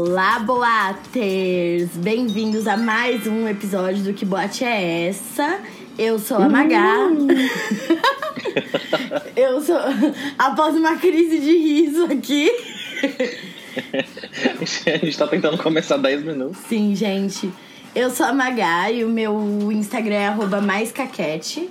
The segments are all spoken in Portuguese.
Olá, boaters! Bem-vindos a mais um episódio do Que Boate é Essa? Eu sou a Magá. Eu sou. Após uma crise de riso aqui. a gente tá tentando começar 10 minutos. Sim, gente. Eu sou a Magá e o meu Instagram é maiscaquete.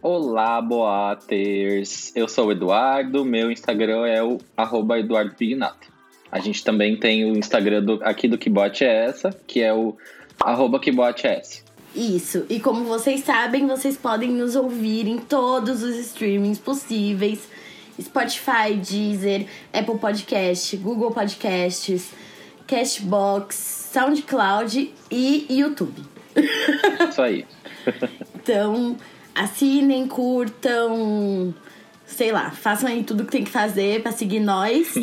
Olá, boaters! Eu sou o Eduardo, meu Instagram é o arroba Eduardo Pignato. A gente também tem o Instagram do, aqui do Kibote é essa, que é o arroba é essa. Isso, e como vocês sabem, vocês podem nos ouvir em todos os streamings possíveis. Spotify, Deezer, Apple Podcast, Google Podcasts, Cashbox, SoundCloud e YouTube. Isso aí. então, assinem, curtam, sei lá, façam aí tudo que tem que fazer para seguir nós.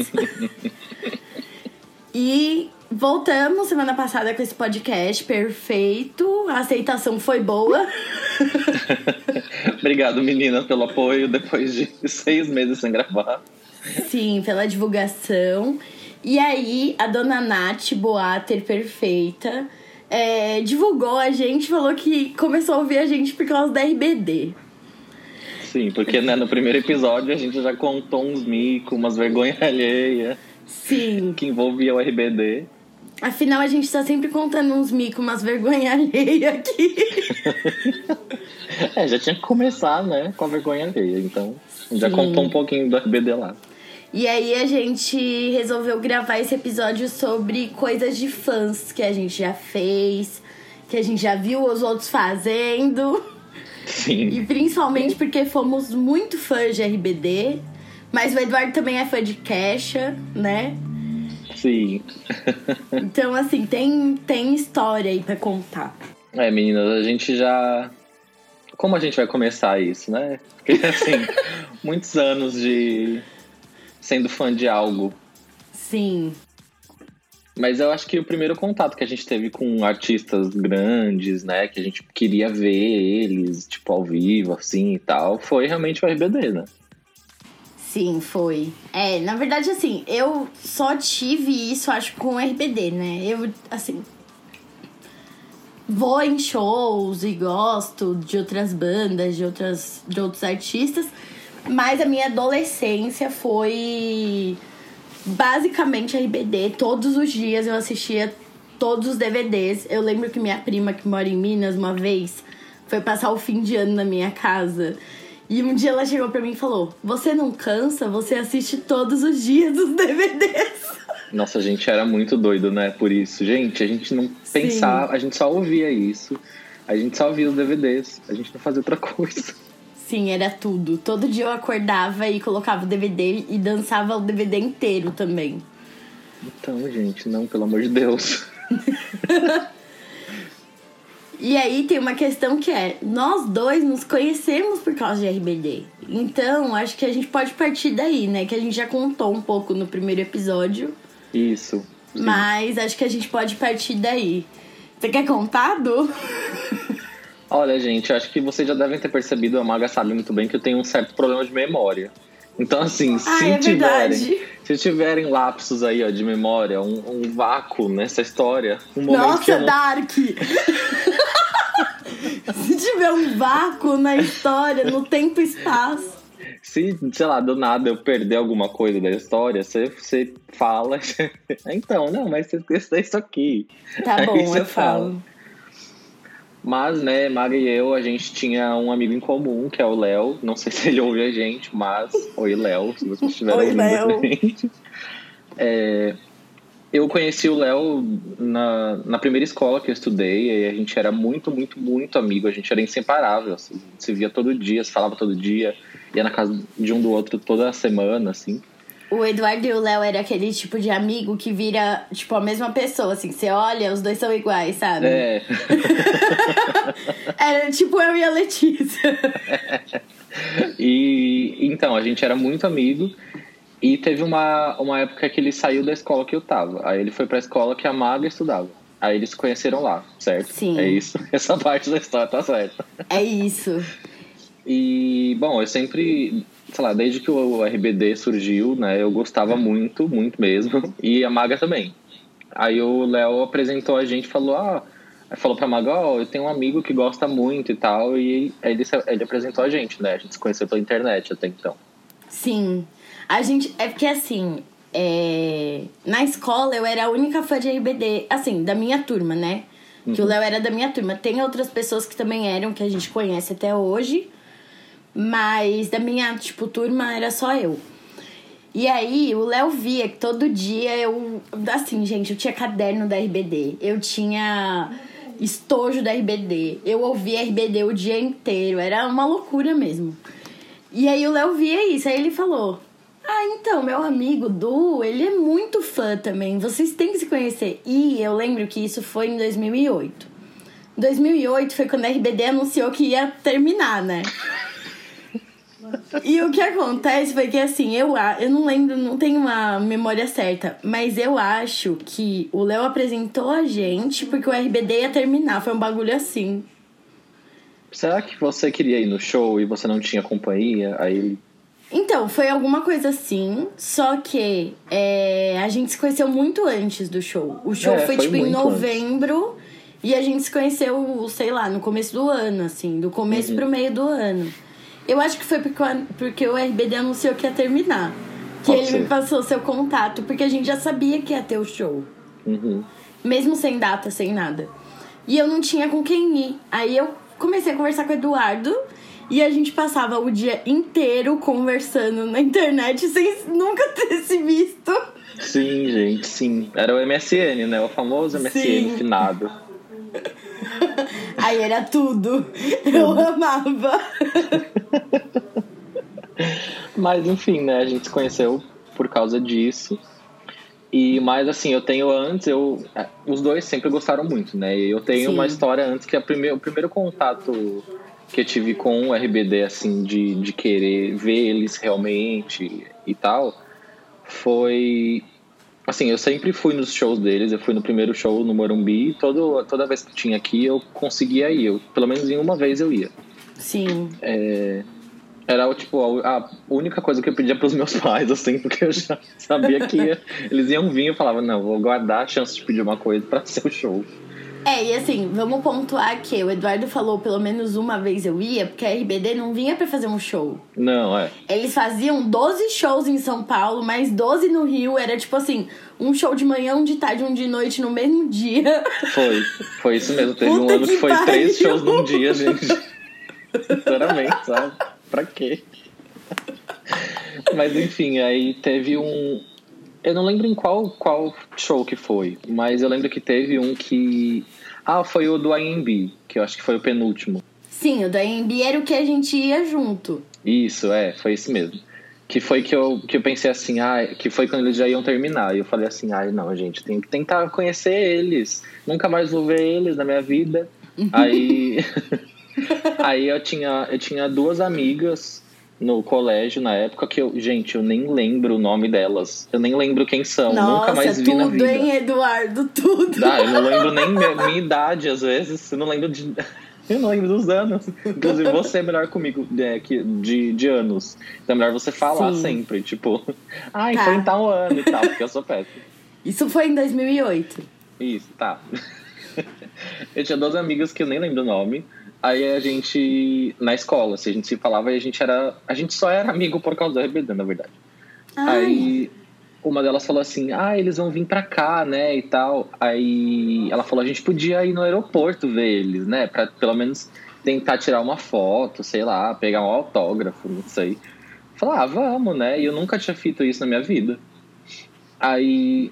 e voltamos semana passada com esse podcast perfeito. A aceitação foi boa. Obrigado, meninas, pelo apoio depois de seis meses sem gravar. Sim, pela divulgação. E aí, a dona Nath Boater Perfeita é, divulgou a gente, falou que começou a ouvir a gente por causa da RBD. Sim, porque né, no primeiro episódio a gente já contou uns micos, umas vergonhas alheias. Sim. Que envolvia o RBD. Afinal, a gente tá sempre contando uns micos, umas vergonhas alheias aqui. é, já tinha que começar, né, com a vergonha alheia. Então, já Sim. contou um pouquinho do RBD lá. E aí a gente resolveu gravar esse episódio sobre coisas de fãs que a gente já fez, que a gente já viu os outros fazendo. Sim. E principalmente porque fomos muito fãs de RBD. Mas o Eduardo também é fã de Kesha, né? Sim. então, assim, tem, tem história aí pra contar. É, meninas, a gente já. Como a gente vai começar isso, né? Porque, assim, muitos anos de sendo fã de algo. Sim. Mas eu acho que o primeiro contato que a gente teve com artistas grandes, né, que a gente queria ver eles, tipo, ao vivo, assim e tal, foi realmente o RBD, né? Sim, foi. É, na verdade, assim, eu só tive isso, acho, com o RBD, né? Eu, assim. Vou em shows e gosto de outras bandas, de, outras, de outros artistas, mas a minha adolescência foi basicamente RBD. Todos os dias eu assistia todos os DVDs. Eu lembro que minha prima, que mora em Minas, uma vez, foi passar o fim de ano na minha casa. E um dia ela chegou pra mim e falou: Você não cansa? Você assiste todos os dias os DVDs. Nossa, a gente era muito doido, né? Por isso. Gente, a gente não pensava, Sim. a gente só ouvia isso. A gente só ouvia os DVDs. A gente não fazia outra coisa. Sim, era tudo. Todo dia eu acordava e colocava o DVD e dançava o DVD inteiro também. Então, gente, não, pelo amor de Deus. e aí tem uma questão que é: nós dois nos conhecemos por causa de RBD. Então, acho que a gente pode partir daí, né? Que a gente já contou um pouco no primeiro episódio. Isso. Sim. Mas acho que a gente pode partir daí. Você quer contar, Du? Olha, gente, acho que vocês já devem ter percebido, a Maga sabe muito bem que eu tenho um certo problema de memória. Então, assim, se é tiverem. Se tiverem lapsos aí, ó, de memória, um, um vácuo nessa história, um momento. Nossa, não... Dark! se tiver um vácuo na história, no tempo e espaço. Se, sei lá, do nada eu perder alguma coisa da história, você, você fala. então, não, mas você esqueceu isso aqui. Tá aí bom, eu falo. Mas, né, Mara e eu, a gente tinha um amigo em comum, que é o Léo. Não sei se ele ouve a gente, mas. Oi, Léo, se você estiver ouvindo a gente. É, eu conheci o Léo na, na primeira escola que eu estudei, e a gente era muito, muito, muito amigo, a gente era inseparável. Assim, se via todo dia, se falava todo dia, ia na casa de um do outro toda semana, assim o Eduardo e o Léo era aquele tipo de amigo que vira, tipo, a mesma pessoa, assim, você olha, os dois são iguais, sabe? É. era tipo eu e a Letícia. e então, a gente era muito amigo. E teve uma, uma época que ele saiu da escola que eu tava. Aí ele foi pra escola que a Maga estudava. Aí eles se conheceram lá, certo? Sim. É isso. Essa parte da história tá certa. É isso. E, bom, eu sempre sei lá, desde que o RBD surgiu, né, eu gostava muito, muito mesmo, e a Maga também. Aí o Léo apresentou a gente falou, ah, falou pra Magal, oh, eu tenho um amigo que gosta muito e tal, e ele, ele apresentou a gente, né? A gente se conheceu pela internet até então. Sim. A gente. É porque assim, é... na escola eu era a única fã de RBD, assim, da minha turma, né? Que uhum. o Léo era da minha turma. Tem outras pessoas que também eram, que a gente conhece até hoje. Mas da minha, tipo, turma era só eu. E aí, o Léo via que todo dia eu. Assim, gente, eu tinha caderno da RBD. Eu tinha estojo da RBD. Eu ouvia RBD o dia inteiro. Era uma loucura mesmo. E aí o Léo via isso. Aí ele falou: Ah, então, meu amigo Du, ele é muito fã também. Vocês têm que se conhecer. E eu lembro que isso foi em 2008. 2008 foi quando a RBD anunciou que ia terminar, né? E o que acontece foi que, assim, eu, eu não lembro, não tenho uma memória certa, mas eu acho que o Léo apresentou a gente porque o RBD ia terminar. Foi um bagulho assim. Será que você queria ir no show e você não tinha companhia? Aí então, foi alguma coisa assim, só que é, a gente se conheceu muito antes do show. O show é, foi, foi, tipo em novembro antes. e a gente se conheceu, sei lá, no começo do ano, assim, do começo uhum. pro meio do ano. Eu acho que foi porque, porque o RBD anunciou que ia terminar. Que Pode ele ser. me passou seu contato, porque a gente já sabia que ia ter o show. Uhum. Mesmo sem data, sem nada. E eu não tinha com quem ir. Aí eu comecei a conversar com o Eduardo. E a gente passava o dia inteiro conversando na internet sem nunca ter se visto. Sim, gente, sim. Era o MSN, né? O famoso MSN sim. finado. Aí era tudo. Eu amava. Mas enfim, né? A gente se conheceu por causa disso. E mais assim, eu tenho antes, eu é, os dois sempre gostaram muito, né? Eu tenho Sim. uma história antes que primeir, o primeiro contato que eu tive com o RBD assim de, de querer ver eles realmente e tal, foi assim, eu sempre fui nos shows deles, eu fui no primeiro show no Morumbi, todo, toda vez que tinha aqui eu conseguia ir, eu, pelo menos em uma vez eu ia. Sim. É, era tipo a única coisa que eu pedia para os meus pais, assim, porque eu já sabia que ia, eles iam vir e eu falava, não, vou guardar a chance de pedir uma coisa para ser o show. É, e assim, vamos pontuar que o Eduardo falou pelo menos uma vez eu ia, porque a RBD não vinha para fazer um show. Não, é. Eles faziam 12 shows em São Paulo, mais 12 no Rio. Era tipo assim, um show de manhã, um de tarde, um de noite no mesmo dia. Foi, foi isso mesmo. Teve Puta um ano que, que foi pariu. três shows num dia, gente. Sinceramente, sabe? Pra quê? Mas enfim, aí teve um, eu não lembro em qual, qual show que foi, mas eu lembro que teve um que. Ah, foi o do AMB, que eu acho que foi o penúltimo. Sim, o do AMB era o que a gente ia junto. Isso, é, foi isso mesmo. Que foi que eu, que eu pensei assim, ah, que foi quando eles já iam terminar. E eu falei assim, ai, ah, não, gente, tenho que tentar conhecer eles. Nunca mais vou ver eles na minha vida. aí. aí eu tinha, eu tinha duas amigas no colégio na época que eu, gente, eu nem lembro o nome delas. Eu nem lembro quem são. Nossa, Nunca mais vi tudo, na vida. hein, Eduardo? Tudo. Ah, eu não lembro nem minha, minha idade, às vezes. Eu não lembro de. Eu não lembro dos anos. Inclusive, você é melhor comigo é, que, de, de anos. Então é melhor você falar Sim. sempre. Tipo, ai, tá. foi em tal ano e tal, porque eu sou péssimo. Isso foi em 2008. Isso, tá. Eu tinha duas amigas que eu nem lembro o nome. Aí a gente, na escola, assim, a gente se falava e a gente era. A gente só era amigo por causa do RBD, na verdade. Ai. Aí uma delas falou assim: Ah, eles vão vir pra cá, né? E tal. Aí ela falou: A gente podia ir no aeroporto ver eles, né? Pra pelo menos tentar tirar uma foto, sei lá, pegar um autógrafo, não sei. Falar, ah, vamos, né? E eu nunca tinha feito isso na minha vida. Aí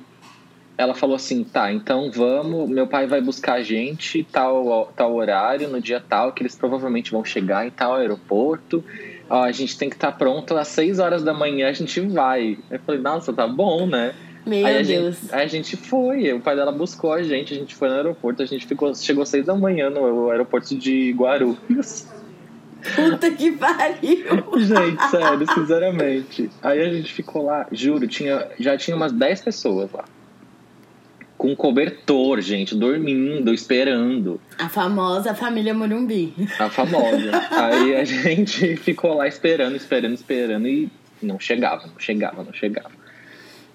ela falou assim: tá, então vamos, meu pai vai buscar a gente tal, tal horário, no dia tal, que eles provavelmente vão chegar em tal aeroporto. Ó, a gente tem que estar tá pronto às 6 horas da manhã, a gente vai. Eu falei, nossa, tá bom, né? Meu aí a Deus. Gente, aí a gente foi, o pai dela buscou a gente, a gente foi no aeroporto, a gente ficou, chegou às 6 da manhã no aeroporto de Guarulhos. Puta que pariu! Gente, sério, sinceramente. Aí a gente ficou lá, juro, tinha, já tinha umas 10 pessoas lá com cobertor, gente, dormindo, esperando. A famosa família Morumbi. A famosa. Aí a gente ficou lá esperando, esperando, esperando e não chegava, não chegava, não chegava.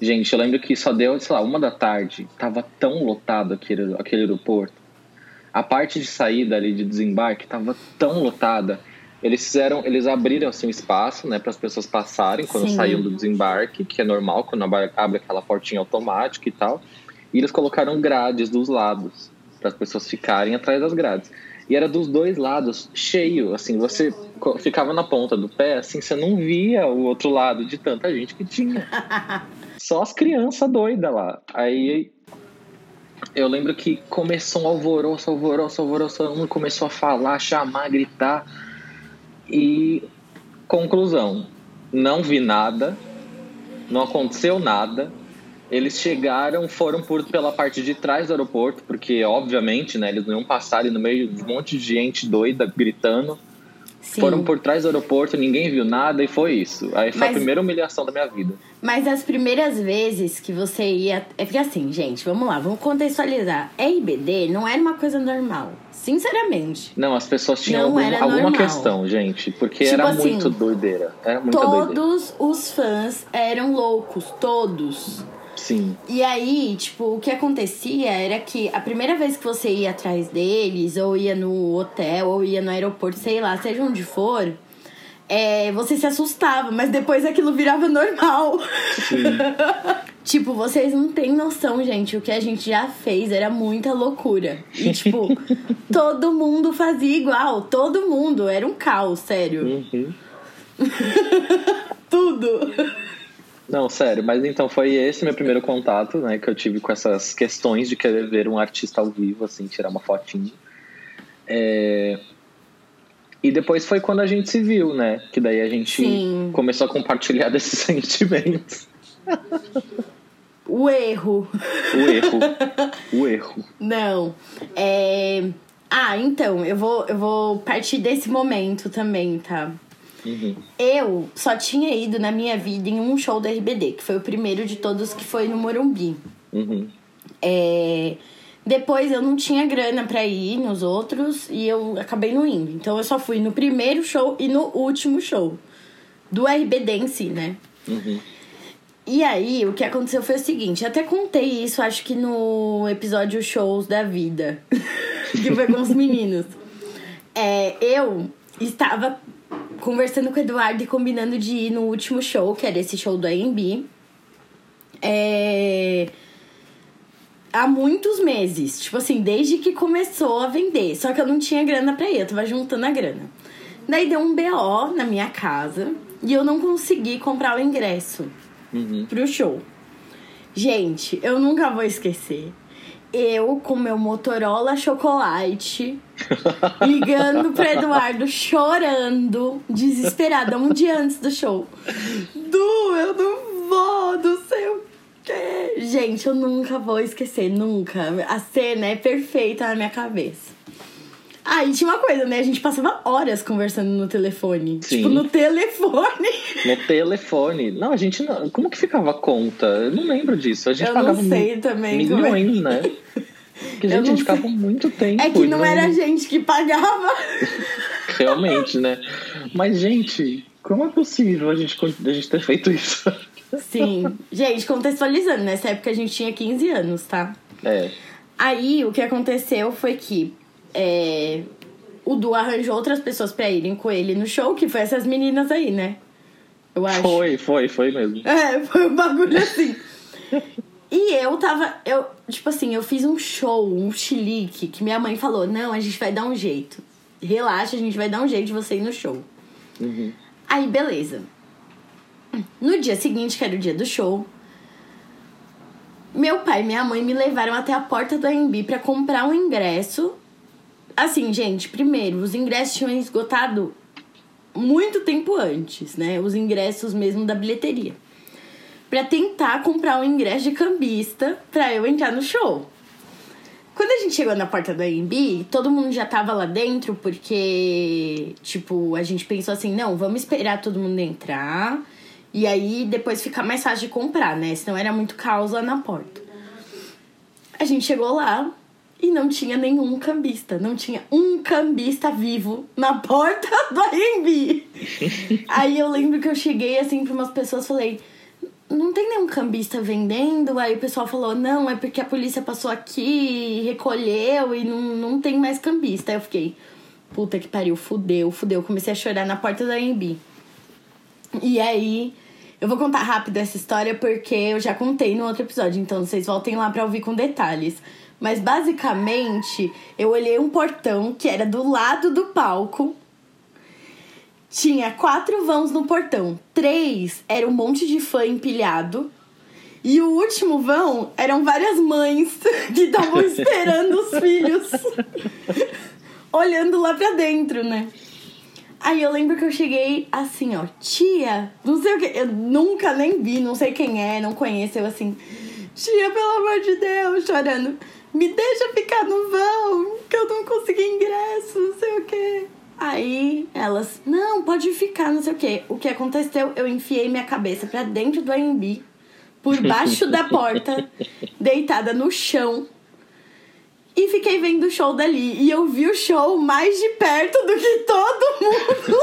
Gente, eu lembro que só deu, sei lá, uma da tarde. Tava tão lotado aquele, aquele aeroporto. A parte de saída ali, de desembarque, tava tão lotada. Eles fizeram, eles abriram assim um espaço, né, para as pessoas passarem quando Sim. saíam do desembarque, que é normal quando abre abre aquela portinha automática e tal. E eles colocaram grades dos lados para as pessoas ficarem atrás das grades. E era dos dois lados, cheio, assim, você ficava na ponta do pé, assim, você não via o outro lado de tanta gente que tinha. Só as crianças doidas lá. Aí eu lembro que começou um alvoroço, alvoroço, alvoroço, mundo começou a falar, chamar, gritar. E conclusão, não vi nada, não aconteceu nada. Eles chegaram, foram por pela parte de trás do aeroporto, porque obviamente, né, eles não iam passar ali no meio de um monte de gente doida gritando. Sim. Foram por trás do aeroporto, ninguém viu nada e foi isso. Aí foi Mas- a primeira humilhação da minha vida. Mas as primeiras vezes que você ia. É porque assim, gente, vamos lá, vamos contextualizar. RBD não era uma coisa normal. Sinceramente. Não, as pessoas tinham Não alguma, normal. questão, gente, porque Tipo era assim, muito doideira. Era muita doideira. Todos os fãs eram loucos, todos. Sim. E aí, tipo, o que acontecia era que a primeira vez que você ia atrás deles, ou ia no hotel, ou ia no aeroporto, sei lá, seja onde for, é, você se assustava, mas depois aquilo virava normal. tipo, vocês não têm noção, gente. O que a gente já fez era muita loucura. E, tipo, todo mundo fazia igual. Todo mundo. Era um caos, sério. Uhum. Tudo. Não, sério, mas então foi esse meu primeiro contato, né, que eu tive com essas questões de querer ver um artista ao vivo, assim, tirar uma fotinha. É, E depois foi quando a gente se viu, né, que daí a gente Sim. começou a compartilhar desses sentimentos. O erro. O erro. o erro. Não. É... Ah, então, eu vou, eu vou partir desse momento também, tá? Uhum. Eu só tinha ido na minha vida em um show da RBD, que foi o primeiro de todos que foi no Morumbi. Uhum. É... Depois eu não tinha grana pra ir nos outros e eu acabei não indo. Então eu só fui no primeiro show e no último show. Do RBD em si, né? Uhum. E aí, o que aconteceu foi o seguinte, até contei isso, acho que no episódio Shows da Vida, que foi com os meninos. É, eu estava conversando com o Eduardo e combinando de ir no último show, que era esse show do AMB. É, há muitos meses, tipo assim, desde que começou a vender. Só que eu não tinha grana pra ir, eu tava juntando a grana. Daí deu um BO na minha casa e eu não consegui comprar o ingresso Uhum. pro show. Gente, eu nunca vou esquecer. Eu com meu Motorola chocolate, ligando pro Eduardo, chorando, desesperada, um dia antes do show. Du, eu não vou, não sei o quê. Gente, eu nunca vou esquecer, nunca. A cena é perfeita na minha cabeça. Ah, e tinha uma coisa, né? A gente passava horas conversando no telefone. Sim. Tipo, no telefone. No telefone. Não, a gente não. Como que ficava a conta? Eu não lembro disso. A gente Eu não pagava sei mi- também como é. milhões, né? Porque, gente, a não gente ficava muito tempo. É que e não era a gente que pagava. Realmente, né? Mas, gente, como é possível a gente, a gente ter feito isso? Sim. Gente, contextualizando, nessa época a gente tinha 15 anos, tá? É. Aí o que aconteceu foi que é, o Du arranjou outras pessoas pra irem com ele no show, que foi essas meninas aí, né? Eu acho. Foi, foi, foi mesmo. É, foi um bagulho assim. E eu tava, eu, tipo assim, eu fiz um show, um chilique, que minha mãe falou: não, a gente vai dar um jeito. Relaxa, a gente vai dar um jeito de você ir no show. Uhum. Aí, beleza. No dia seguinte, que era o dia do show, meu pai e minha mãe me levaram até a porta do AMB pra comprar um ingresso. Assim, gente, primeiro, os ingressos tinham esgotado muito tempo antes, né? Os ingressos mesmo da bilheteria. Pra tentar comprar um ingresso de cambista pra eu entrar no show. Quando a gente chegou na porta do AMB, todo mundo já tava lá dentro, porque, tipo, a gente pensou assim, não, vamos esperar todo mundo entrar. E aí depois ficar mais fácil de comprar, né? Senão era muito caos lá na porta. A gente chegou lá e não tinha nenhum cambista. Não tinha um cambista vivo na porta do AMB. aí eu lembro que eu cheguei assim pra umas pessoas e falei: não tem nenhum cambista vendendo. Aí o pessoal falou, não, é porque a polícia passou aqui, recolheu e não, não tem mais cambista. Aí eu fiquei, puta que pariu, fudeu, fudeu. Comecei a chorar na porta da AMB. E aí, eu vou contar rápido essa história porque eu já contei no outro episódio, então vocês voltem lá pra ouvir com detalhes. Mas basicamente, eu olhei um portão que era do lado do palco tinha quatro vãos no portão. Três era um monte de fã empilhado. E o último vão eram várias mães que estavam esperando os filhos. olhando lá pra dentro, né? Aí eu lembro que eu cheguei assim, ó, tia, não sei o que, eu nunca nem vi, não sei quem é, não conheço, eu assim, tia, pelo amor de Deus, chorando, me deixa ficar no vão, que eu não consegui ingresso, não sei o que. Aí elas, não, pode ficar, não sei o quê. O que aconteceu? Eu enfiei minha cabeça pra dentro do AMB, por baixo da porta, deitada no chão. E fiquei vendo o show dali. E eu vi o show mais de perto do que todo mundo.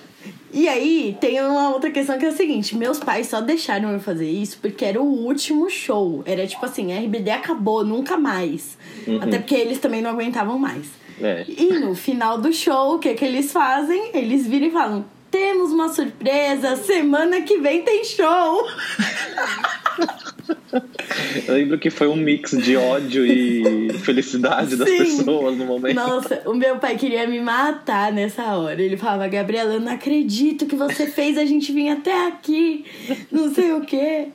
E aí, tem uma outra questão que é a seguinte: meus pais só deixaram eu fazer isso porque era o último show. Era tipo assim, RBD acabou, nunca mais. Uhum. Até porque eles também não aguentavam mais. É. E no final do show, o que, que eles fazem? Eles viram e falam: temos uma surpresa, semana que vem tem show. Eu lembro que foi um mix de ódio e felicidade das Sim. pessoas no momento. Nossa, o meu pai queria me matar nessa hora. Ele falava, Gabriela, eu não acredito que você fez a gente vir até aqui. Não sei o quê.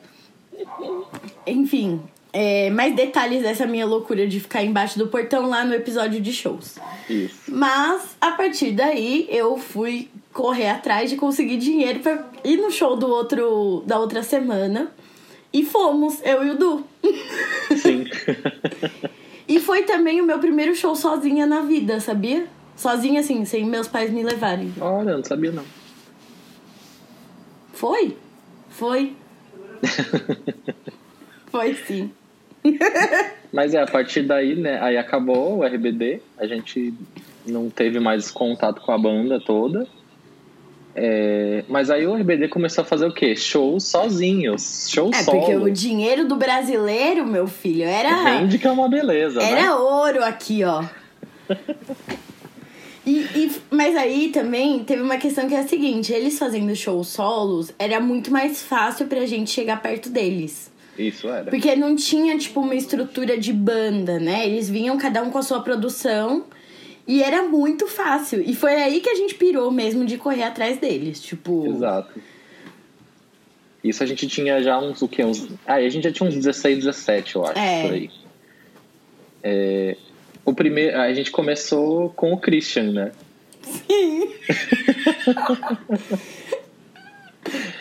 Enfim, é, mais detalhes dessa minha loucura de ficar embaixo do portão lá no episódio de shows. Isso. Mas, a partir daí, eu fui correr atrás de conseguir dinheiro para ir no show do outro da outra semana. E fomos, eu e o Du. Sim. e foi também o meu primeiro show sozinha na vida, sabia? Sozinha, assim, sem meus pais me levarem. Olha, não sabia não. Foi? Foi. foi sim. Mas é, a partir daí, né? Aí acabou o RBD, a gente não teve mais contato com a banda toda. É, mas aí o RBD começou a fazer o quê? Shows sozinhos, shows É, solo. porque o dinheiro do brasileiro, meu filho, era... Rende que é uma beleza, Era né? ouro aqui, ó. e, e, mas aí também teve uma questão que é a seguinte, eles fazendo shows solos, era muito mais fácil pra gente chegar perto deles. Isso era. Porque não tinha, tipo, uma estrutura de banda, né? Eles vinham cada um com a sua produção e era muito fácil. E foi aí que a gente pirou mesmo de correr atrás deles. Tipo. Exato. Isso a gente tinha já uns. O quê? Uns, ah, a gente já tinha uns 16, 17, eu acho, é. por aí. É, o primeiro, a gente começou com o Christian, né? Sim.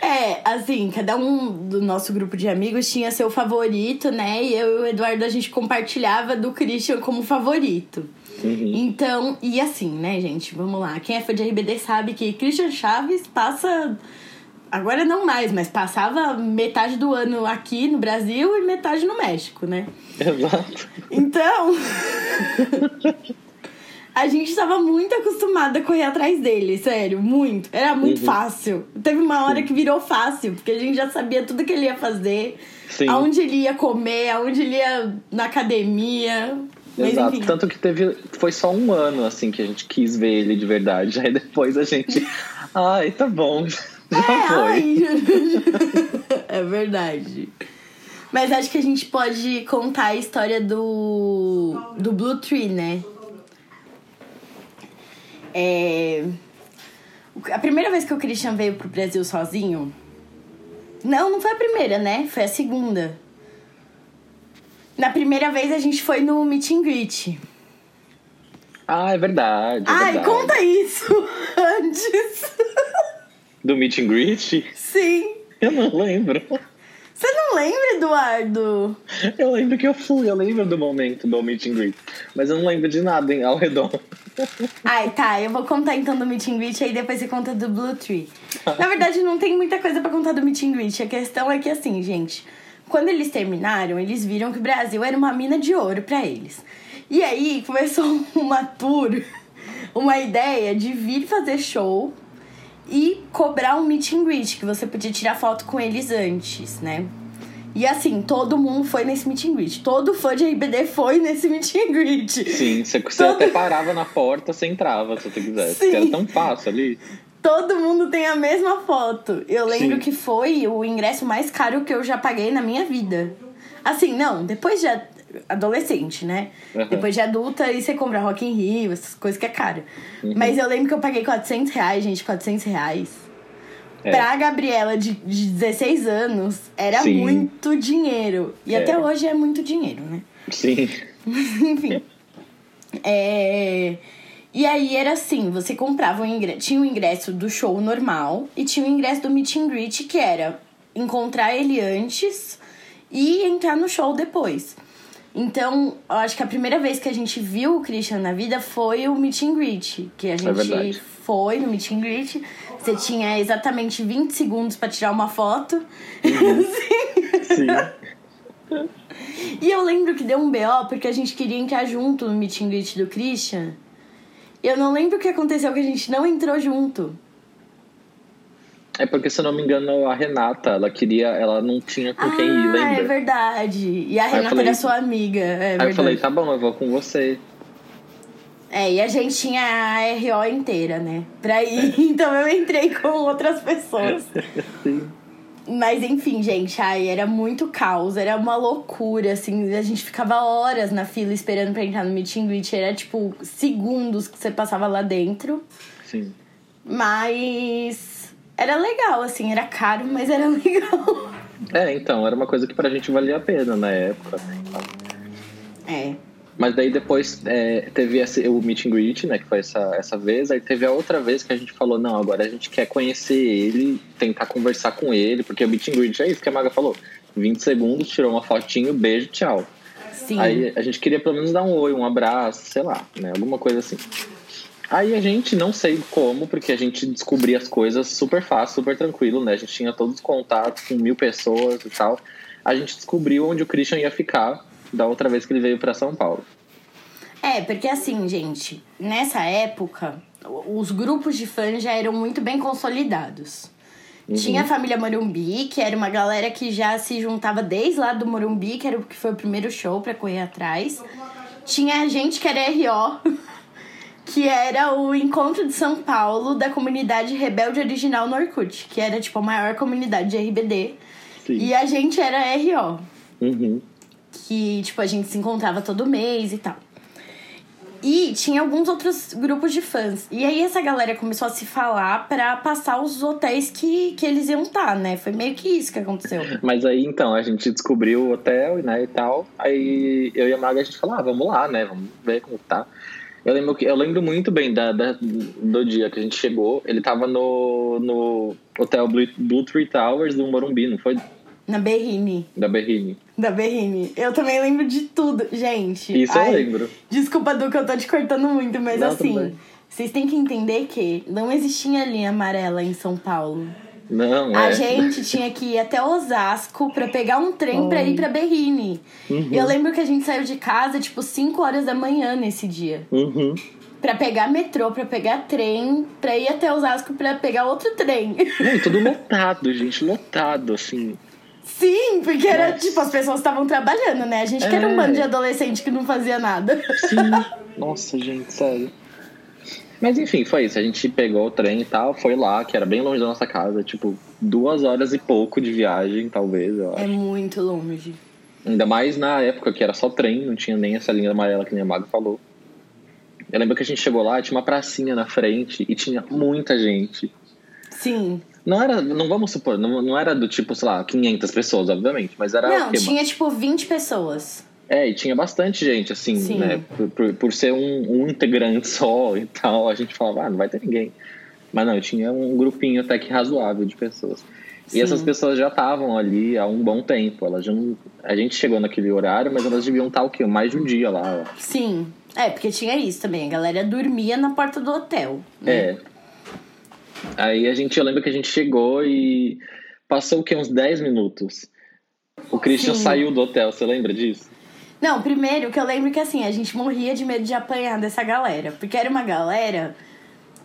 É, assim, cada um do nosso grupo de amigos tinha seu favorito, né? E eu e o Eduardo a gente compartilhava do Christian como favorito. Uhum. Então, e assim, né, gente? Vamos lá. Quem é fã de RBD sabe que Christian Chaves passa. Agora não mais, mas passava metade do ano aqui no Brasil e metade no México, né? Exato. Então. a gente estava muito acostumada a correr atrás dele, sério, muito. Era muito uhum. fácil. Teve uma hora que virou fácil, porque a gente já sabia tudo que ele ia fazer, Sim. aonde ele ia comer, aonde ele ia na academia. Exato, tanto que teve. Foi só um ano assim que a gente quis ver ele de verdade. Aí depois a gente. ai, tá bom. Já é, foi. Ai. é verdade. Mas acho que a gente pode contar a história do. do Blue Tree, né? É. A primeira vez que o Christian veio pro Brasil sozinho. Não, não foi a primeira, né? Foi a segunda. Na primeira vez a gente foi no meet and greet. Ah, é verdade. É Ai, verdade. conta isso antes. Do meet and greet? Sim. Eu não lembro. Você não lembra, Eduardo? Eu lembro que eu fui, eu lembro do momento do meet and greet. Mas eu não lembro de nada hein, ao redor. Ai, tá. Eu vou contar então do meet and greet, aí depois você conta do Blue Tree. Na verdade, não tem muita coisa para contar do meet and greet. A questão é que, assim, gente... Quando eles terminaram, eles viram que o Brasil era uma mina de ouro para eles. E aí começou uma tour, uma ideia de vir fazer show e cobrar um meet and greet, que você podia tirar foto com eles antes, né? E assim, todo mundo foi nesse meet and greet. Todo fã de RBD foi nesse meet and greet. Sim, você, você todo... até parava na porta, você entrava se você quisesse. Sim. Era tão fácil ali. Todo mundo tem a mesma foto. Eu lembro Sim. que foi o ingresso mais caro que eu já paguei na minha vida. Assim, não, depois de adolescente, né? Uhum. Depois de adulta, aí você compra Rock in Rio, essas coisas que é caro. Uhum. Mas eu lembro que eu paguei 400 reais, gente, 400 reais. É. Pra Gabriela de, de 16 anos, era Sim. muito dinheiro. E é. até hoje é muito dinheiro, né? Sim. Enfim. É... E aí era assim, você comprava o ingresso, tinha o ingresso do show normal e tinha o ingresso do meet and greet, que era encontrar ele antes e entrar no show depois. Então, eu acho que a primeira vez que a gente viu o Christian na vida foi o meet and greet, que a é gente é foi no meet and greet. Você tinha exatamente 20 segundos para tirar uma foto. Uhum. Sim. e eu lembro que deu um BO porque a gente queria entrar junto no meet and greet do Christian. Eu não lembro o que aconteceu que a gente não entrou junto. É porque, se eu não me engano, a Renata, ela queria, ela não tinha com ah, quem ir, lembra? é verdade. E a Renata falei, era sua amiga, é Aí verdade. eu falei, tá bom, eu vou com você. É, e a gente tinha a RO inteira, né? Pra ir, então eu entrei com outras pessoas. Sim. Mas enfim, gente, ai, era muito caos, era uma loucura, assim, a gente ficava horas na fila esperando pra entrar no meet and greet, era tipo segundos que você passava lá dentro. Sim. Mas era legal, assim, era caro, mas era legal. É, então, era uma coisa que pra gente valia a pena na época, né? É. Mas daí depois é, teve esse, o meet and greet, né? Que foi essa, essa vez. Aí teve a outra vez que a gente falou, não, agora a gente quer conhecer ele, tentar conversar com ele, porque o meet and greet é isso que a Maga falou. 20 segundos, tirou uma fotinho, beijo, tchau. Sim. Aí a gente queria pelo menos dar um oi, um abraço, sei lá, né? Alguma coisa assim. Aí a gente não sei como, porque a gente descobria as coisas super fácil, super tranquilo, né? A gente tinha todos os contatos com mil pessoas e tal. A gente descobriu onde o Christian ia ficar da outra vez que ele veio para São Paulo. É, porque assim, gente, nessa época, os grupos de fãs já eram muito bem consolidados. Uhum. Tinha a família Morumbi, que era uma galera que já se juntava desde lá do Morumbi, que era o que foi o primeiro show para correr atrás. Tinha a gente que era RO. que era o encontro de São Paulo da comunidade rebelde original no Orkut, que era tipo a maior comunidade de RBD. Sim. E a gente era RO. Uhum. Que, tipo, a gente se encontrava todo mês e tal. E tinha alguns outros grupos de fãs. E aí essa galera começou a se falar para passar os hotéis que, que eles iam estar, tá, né? Foi meio que isso que aconteceu. Mas aí então, a gente descobriu o hotel, né, e tal. Aí eu e a Maga a gente falou, ah, vamos lá, né? Vamos ver como tá. Eu lembro, eu lembro muito bem da, da, do dia que a gente chegou. Ele tava no, no Hotel Blue, Blue Tree Towers do Morumbi, não foi? Na Berrine. Da Berrine. Da Berrine. Eu também lembro de tudo, gente. Isso Ai, eu lembro. Desculpa, Du, que eu tô te cortando muito, mas não, assim, vocês têm que entender que não existia linha amarela em São Paulo. Não, A é. gente tinha que ir até Osasco para pegar um trem para ir para Berrine. Uhum. Eu lembro que a gente saiu de casa tipo 5 horas da manhã nesse dia. Uhum. Pra pegar metrô, pra pegar trem, pra ir até Osasco pra pegar outro trem. Não, tudo lotado, gente, lotado, assim. Sim, porque era Nossa. tipo, as pessoas estavam trabalhando, né? A gente é. que era um é. bando de adolescente que não fazia nada. Sim. Nossa, gente, sério. Mas enfim, foi isso. A gente pegou o trem e tal, foi lá, que era bem longe da nossa casa, tipo, duas horas e pouco de viagem, talvez, eu é acho. É muito longe. Ainda mais na época que era só trem, não tinha nem essa linha amarela que nem a Mago falou. Eu lembro que a gente chegou lá, tinha uma pracinha na frente e tinha muita gente. Sim. Não era, não vamos supor, não, não era do tipo, sei lá, 500 pessoas, obviamente, mas era. Não, tinha tipo 20 pessoas. É, e tinha bastante gente, assim, Sim. né? Por, por, por ser um, um, integrante só e tal, a gente falava, ah, não vai ter ninguém. Mas não, tinha um grupinho até que razoável de pessoas. Sim. E essas pessoas já estavam ali há um bom tempo. Elas já não... A gente chegou naquele horário, mas elas deviam estar o quê? Mais de um dia lá. Sim. É, porque tinha isso também. A galera dormia na porta do hotel. Né? É. Aí a gente, eu lembro que a gente chegou e passou o quê? Uns 10 minutos. O Christian Sim. saiu do hotel, você lembra disso? Não, primeiro que eu lembro que assim, a gente morria de medo de apanhar dessa galera. Porque era uma galera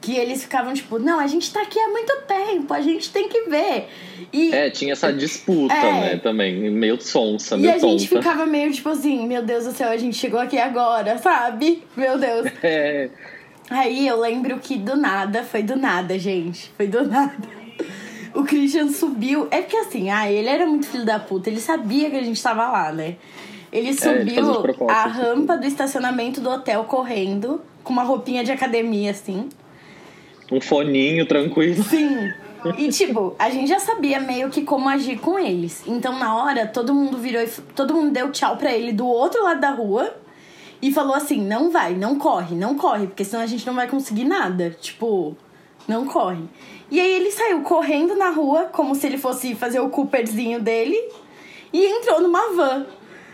Que eles ficavam tipo, não, a gente tá aqui há muito tempo, a gente tem que ver. E, É, tinha essa disputa, É. né, também, meio sonsa, e meio a gente tonta. ficava meio tipo assim, meu Deus do céu, a gente chegou aqui agora, sabe? Meu Deus. É, Aí eu lembro que do nada, foi do nada, gente. Foi do nada. O Christian subiu. É porque assim, ah, ele era muito filho da puta. Ele sabia que a gente tava lá, né? Ele ele subiu propósito, a assim. rampa do estacionamento do hotel correndo, com uma roupinha de academia, assim. um foninho tranquilo. Sim. E tipo, a gente já sabia meio que como agir com eles. Então na hora, todo mundo virou e todo mundo deu tchau pra ele do outro lado da rua e falou assim: "Não vai, não corre, não corre, porque senão a gente não vai conseguir nada". Tipo, não corre. E aí ele saiu correndo na rua como se ele fosse fazer o Cooperzinho dele e entrou numa van.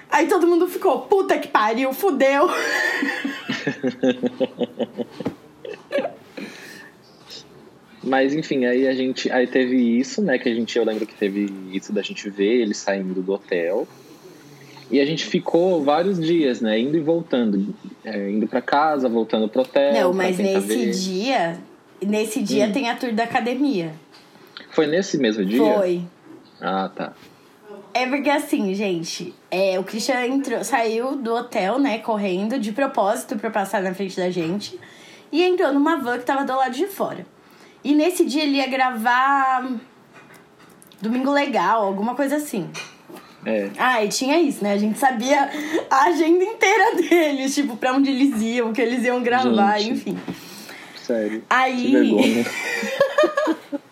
Aí todo mundo ficou: "Puta que pariu, fudeu". Mas enfim, aí a gente. Aí teve isso, né? Que a gente. Eu lembro que teve isso da gente ver ele saindo do hotel. E a gente ficou vários dias, né? Indo e voltando. É, indo pra casa, voltando pro hotel. Não, mas nesse ver. dia, nesse dia Hum. tem a tour da academia. Foi nesse mesmo dia? Foi. Ah, tá. É porque assim, gente, é, o Christian entrou, saiu do hotel, né, correndo, de propósito pra passar na frente da gente. E entrou numa van que tava do lado de fora. E nesse dia ele ia gravar Domingo Legal, alguma coisa assim. É. Ah, e tinha isso, né? A gente sabia a agenda inteira deles, tipo, pra onde eles iam, o que eles iam gravar, Gente. enfim. Sério. Aí- vergonha.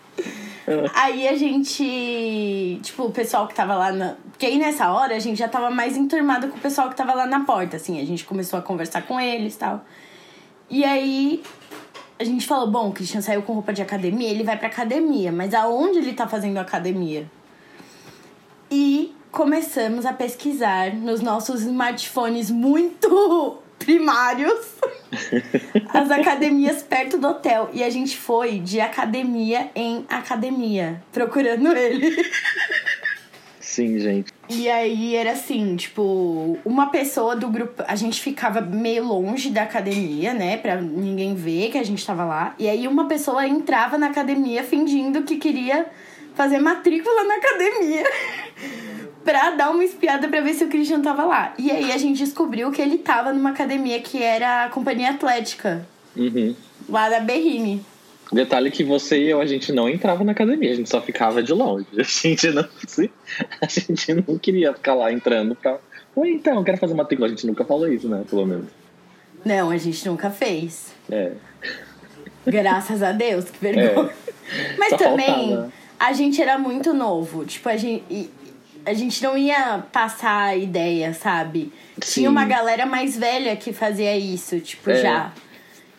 Aí a gente. Tipo, o pessoal que tava lá na. Porque aí nessa hora a gente já tava mais enturmado com o pessoal que tava lá na porta, assim. A gente começou a conversar com eles e tal. E aí a gente falou: bom, o Christian saiu com roupa de academia, ele vai pra academia, mas aonde ele tá fazendo academia? E começamos a pesquisar nos nossos smartphones muito primários as academias perto do hotel. E a gente foi de academia em academia, procurando ele. Sim, gente. E aí era assim, tipo, uma pessoa do grupo. A gente ficava meio longe da academia, né? Pra ninguém ver que a gente tava lá. E aí uma pessoa entrava na academia fingindo que queria fazer matrícula na academia. Pra dar uma espiada pra ver se o Christian tava lá. E aí a gente descobriu que ele tava numa academia que era a Companhia Atlética, Uhum. lá da Berrine. Detalhe que você e eu, a gente não entrava na academia, a gente só ficava de longe. A gente não, a gente não queria ficar lá entrando pra. Oi, então, eu quero fazer matrícula. A gente nunca falou isso, né? Pelo menos. Não, a gente nunca fez. É. Graças a Deus, que vergonha. Mas Só também, faltava. a gente era muito novo. Tipo, a gente, a gente não ia passar a ideia, sabe? Sim. Tinha uma galera mais velha que fazia isso, tipo, É. já.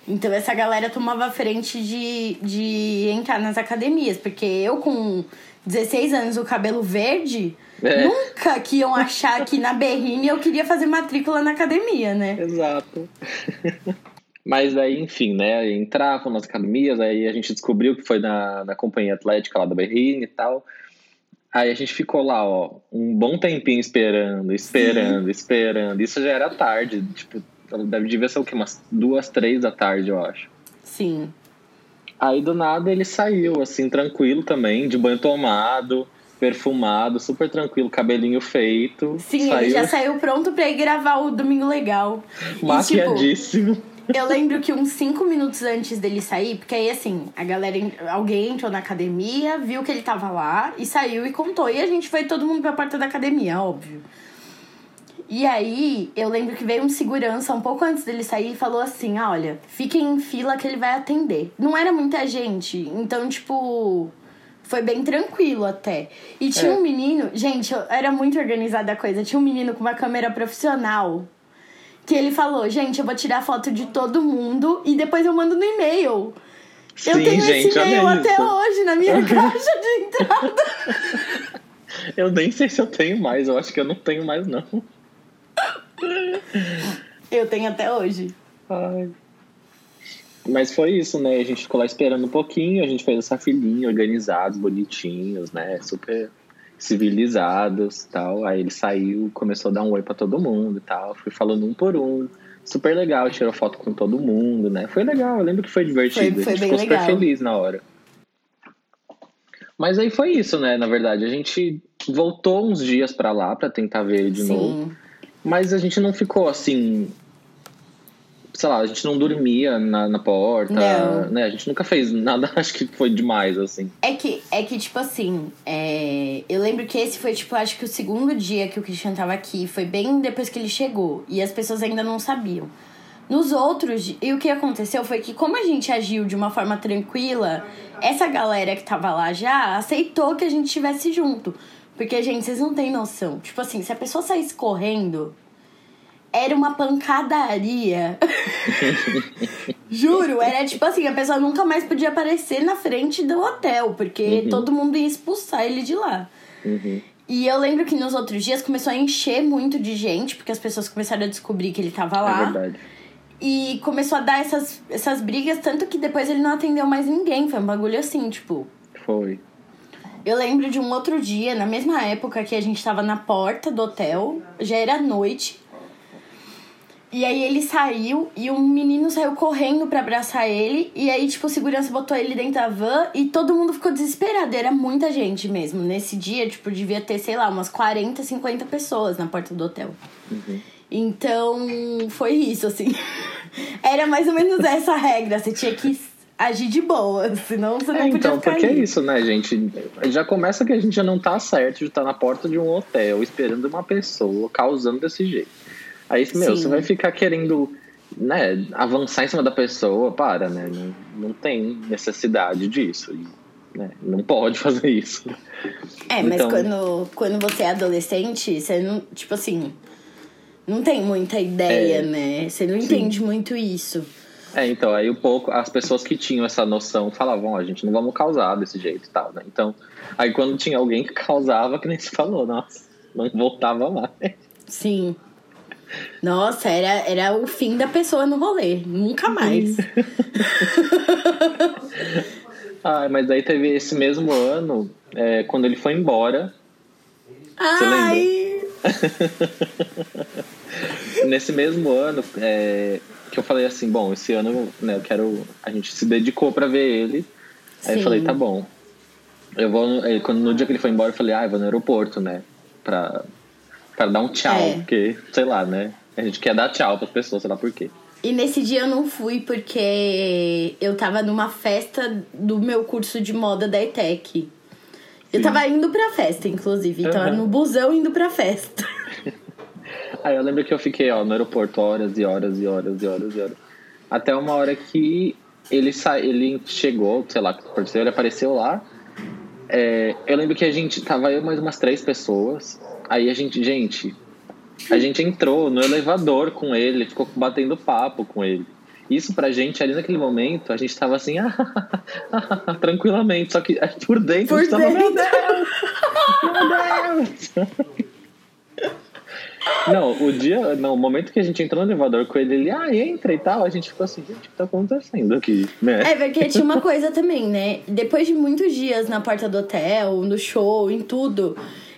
Então essa galera tomava frente de, de entrar nas academias. Porque eu, com 16 anos, o cabelo verde, É. nunca que iam achar que na Berrine eu queria fazer matrícula na academia, né? Exato. Mas aí, enfim, né? Entravam nas academias, aí a gente descobriu que foi na, na companhia atlética lá da Berrine e tal. Aí a gente ficou lá, ó, um bom tempinho esperando, esperando, esperando. Isso já era tarde, tipo, deve devia ser o quê? Umas duas, três da tarde, eu acho. Sim. Aí do nada ele saiu, assim, tranquilo também, de banho tomado, perfumado, super tranquilo, cabelinho feito. Sim, ele já saiu pronto pra ir gravar o Domingo Legal. E, tipo, maquiadíssimo. Eu lembro que uns cinco minutos antes dele sair, porque aí assim, a galera, alguém entrou na academia, viu que ele tava lá e saiu e contou. E a gente foi todo mundo pra porta da academia, óbvio. E aí, eu lembro que veio um segurança um pouco antes dele sair e falou assim: ah, olha, fiquem em fila que ele vai atender. Não era muita gente, então, tipo, foi bem tranquilo até. E tinha É. um menino, gente, era muito organizada a coisa. Tinha um menino com uma câmera profissional que ele falou: gente, eu vou tirar foto de todo mundo e depois eu mando no e-mail. eu tenho gente, esse e-mail até isso. hoje na minha caixa de entrada. Eu nem sei se eu tenho mais, eu acho que eu não tenho mais, não. Eu tenho até hoje. Ai. Mas foi isso, né? A gente ficou lá esperando um pouquinho, a gente fez essa filinha, organizados, bonitinhos, né? Super civilizados tal. Aí ele saiu, começou a dar um oi pra todo mundo e tal. Fui falando um por um. super legal, tirou foto com todo mundo, né? Foi legal, eu lembro que foi divertido. Foi- foi a gente ficou legal. super feliz na hora. Mas aí foi isso, né? Na verdade, a gente voltou uns dias pra lá pra tentar ver ele de novo. Sim. Mas a gente não ficou assim. Sei lá, a gente não dormia na, na porta, Não. né? A gente nunca fez nada, acho que foi demais, assim. É que, é que tipo assim, é, eu lembro que esse foi, tipo, acho que o segundo dia que o Christian tava aqui. Foi bem depois que ele chegou. E as pessoas ainda não sabiam. Nos outros, e o que aconteceu foi que, como a gente agiu de uma forma tranquila, essa galera que tava lá já aceitou que a gente estivesse junto. Porque, gente, vocês não têm noção. Tipo assim, se a pessoa saísse correndo, era uma pancadaria. Juro, era tipo assim, a pessoa nunca mais podia aparecer na frente do hotel, porque todo mundo ia expulsar ele de lá. Uhum. E eu lembro que nos outros dias começou a encher muito de gente, porque as pessoas começaram a descobrir que ele tava É lá. verdade. E começou a dar essas, essas brigas, tanto que depois ele não atendeu mais ninguém. Foi um bagulho assim, tipo. Foi. Eu lembro de um outro dia, na mesma época que a gente tava na porta do hotel, já era noite. E aí ele saiu e um menino saiu correndo pra abraçar ele. E aí, tipo, o segurança botou ele dentro da van e todo mundo ficou desesperado. Era muita gente mesmo. Nesse dia, tipo, devia ter, sei lá, umas 40, 50 pessoas na porta do hotel. Então, foi isso, assim. Era mais ou menos essa a regra. Você tinha que agir de boa, senão você não É, podia então, ficar porque é ali. isso, né, gente? Já começa que a gente já não tá certo de estar na porta de um hotel esperando uma pessoa causando desse jeito. Aí, meu, Sim. você vai ficar querendo, né, avançar em cima da pessoa, para, né? Não, não tem necessidade disso. né, não pode fazer isso. É, mas Então- quando, quando você é adolescente, você não. Tipo assim. Não tem muita ideia, É. né? Você não entende muito isso. É, então, aí um pouco, as pessoas que tinham essa noção falavam, ó, a gente não vamos causar desse jeito e tal, né? Então, aí quando tinha alguém que causava, que nem se falou, nossa, não voltava mais. Sim. Nossa, era, era o fim da pessoa no rolê. Nunca mais. Ah, mas daí teve esse mesmo ano, é, quando ele foi embora, Ai! nesse mesmo ano, é, que eu falei assim, bom, esse ano, né, eu quero, a gente se dedicou pra ver ele, aí Sim. eu falei, tá bom, eu vou, no- aí, quando, no dia que ele foi embora, eu falei, ah, eu vou no aeroporto, né, pra, pra dar um tchau, É. porque, sei lá, né, a gente quer dar tchau pras pessoas, sei lá por quê. E nesse dia eu não fui porque eu tava numa festa do meu curso de moda da ETEC. Eu tava indo pra festa, inclusive. Tava Aham. no busão indo pra festa. Aí eu lembro que eu fiquei, ó, no aeroporto horas e horas e horas e horas e horas. Até uma hora que ele sa... ele chegou, sei lá o que aconteceu, ele apareceu lá. É, eu lembro que a gente tava eu mais umas três pessoas. Aí a gente, gente, a gente entrou no elevador com ele, ficou batendo papo com ele. Isso pra gente, ali naquele momento, a gente tava assim, tranquilamente. Só que por dentro Por a gente tava, meu dentro. Deus! Meu Deus! Não, o dia, não, o momento que a gente entrou no elevador com ele, ele, ah, entra e tal, a gente ficou assim, gente, o que tá acontecendo aqui, né? É, porque tinha uma coisa também, né? Depois de muitos dias na porta do hotel, no show, em tudo,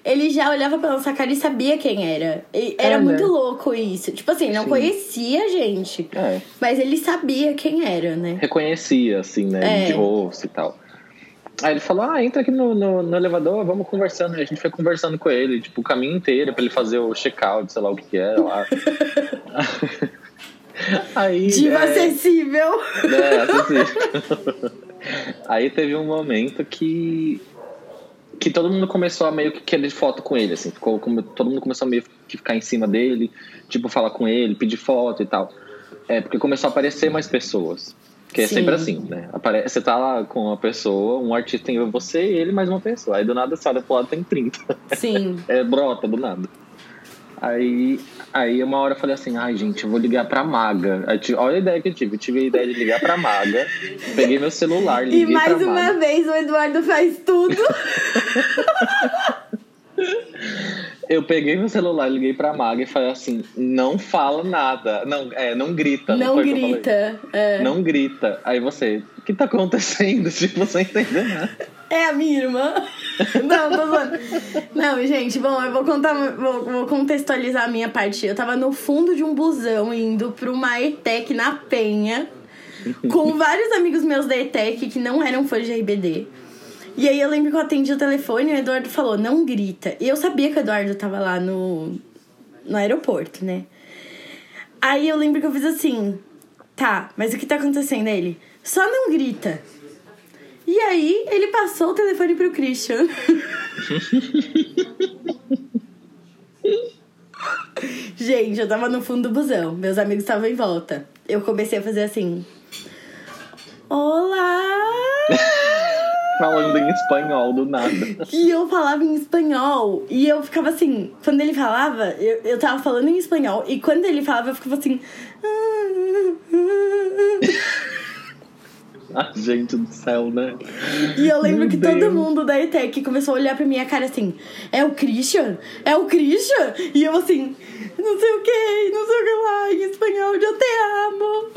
ele já olhava pra nossa cara e sabia quem era. E era É, né? muito louco isso. Tipo assim, não Sim. conhecia a gente, É, mas ele sabia quem era, né? reconhecia, assim, né, É. de rosto e tal. Aí ele falou, ah, entra aqui no, no, no elevador, vamos conversando. Aí a gente foi conversando com ele, tipo, o caminho inteiro pra ele fazer o check-out, sei lá o que que era lá. Aí, Diva é, acessível. É, acessível. Aí teve um momento que que todo mundo começou a meio que querer foto com ele, assim, ficou todo mundo começou a meio que ficar em cima dele, tipo falar com ele, pedir foto e tal. É, porque começou a aparecer mais pessoas. Que é Sim. sempre assim, né? Apare... Você tá lá com uma pessoa, um artista tem você e ele mais uma pessoa. Aí do nada você olha pro lado tem 30. Sim. É, brota do nada. Aí, aí uma hora eu falei assim, ai gente, eu vou ligar pra Maga. Aí, olha a ideia que eu tive. Eu tive a ideia de ligar pra Maga. Peguei meu celular, liguei E mais uma Maga. vez o Eduardo faz tudo. Eu peguei meu celular, liguei pra Maga e falei assim, não fala nada. Não, é, não grita. Não foi o que eu falei. grita. É. Não grita. Aí você, o que tá acontecendo? Tipo, você entendeu nada. É a minha irmã. Não, tô zoando. Não, gente, bom, eu vou contar, vou, vou contextualizar a minha parte. Eu tava no fundo de um busão indo pra uma ETEC na Penha, com vários amigos meus da ETEC que não eram fãs de RBD. E aí eu lembro que eu atendi o telefone e o Eduardo falou, não grita. E eu sabia que o Eduardo tava lá no, no aeroporto, né? Aí eu lembro que eu fiz assim, tá, mas o que tá acontecendo? Ele, só não grita. E aí ele passou o telefone pro Christian. Gente, eu tava no fundo do busão, meus amigos estavam em volta. Eu comecei a fazer assim. Olá! Falando em espanhol do nada. E eu falava em espanhol. E eu ficava assim, quando ele falava, eu, eu tava falando em espanhol. E quando ele falava, eu ficava assim. Ah, gente do céu, né? E eu lembro Meu que Deus. todo mundo da ETEC começou a olhar pra minha cara assim: é o Christian? É o Christian? E eu assim, não sei o que, não sei o que lá, em espanhol, eu te amo.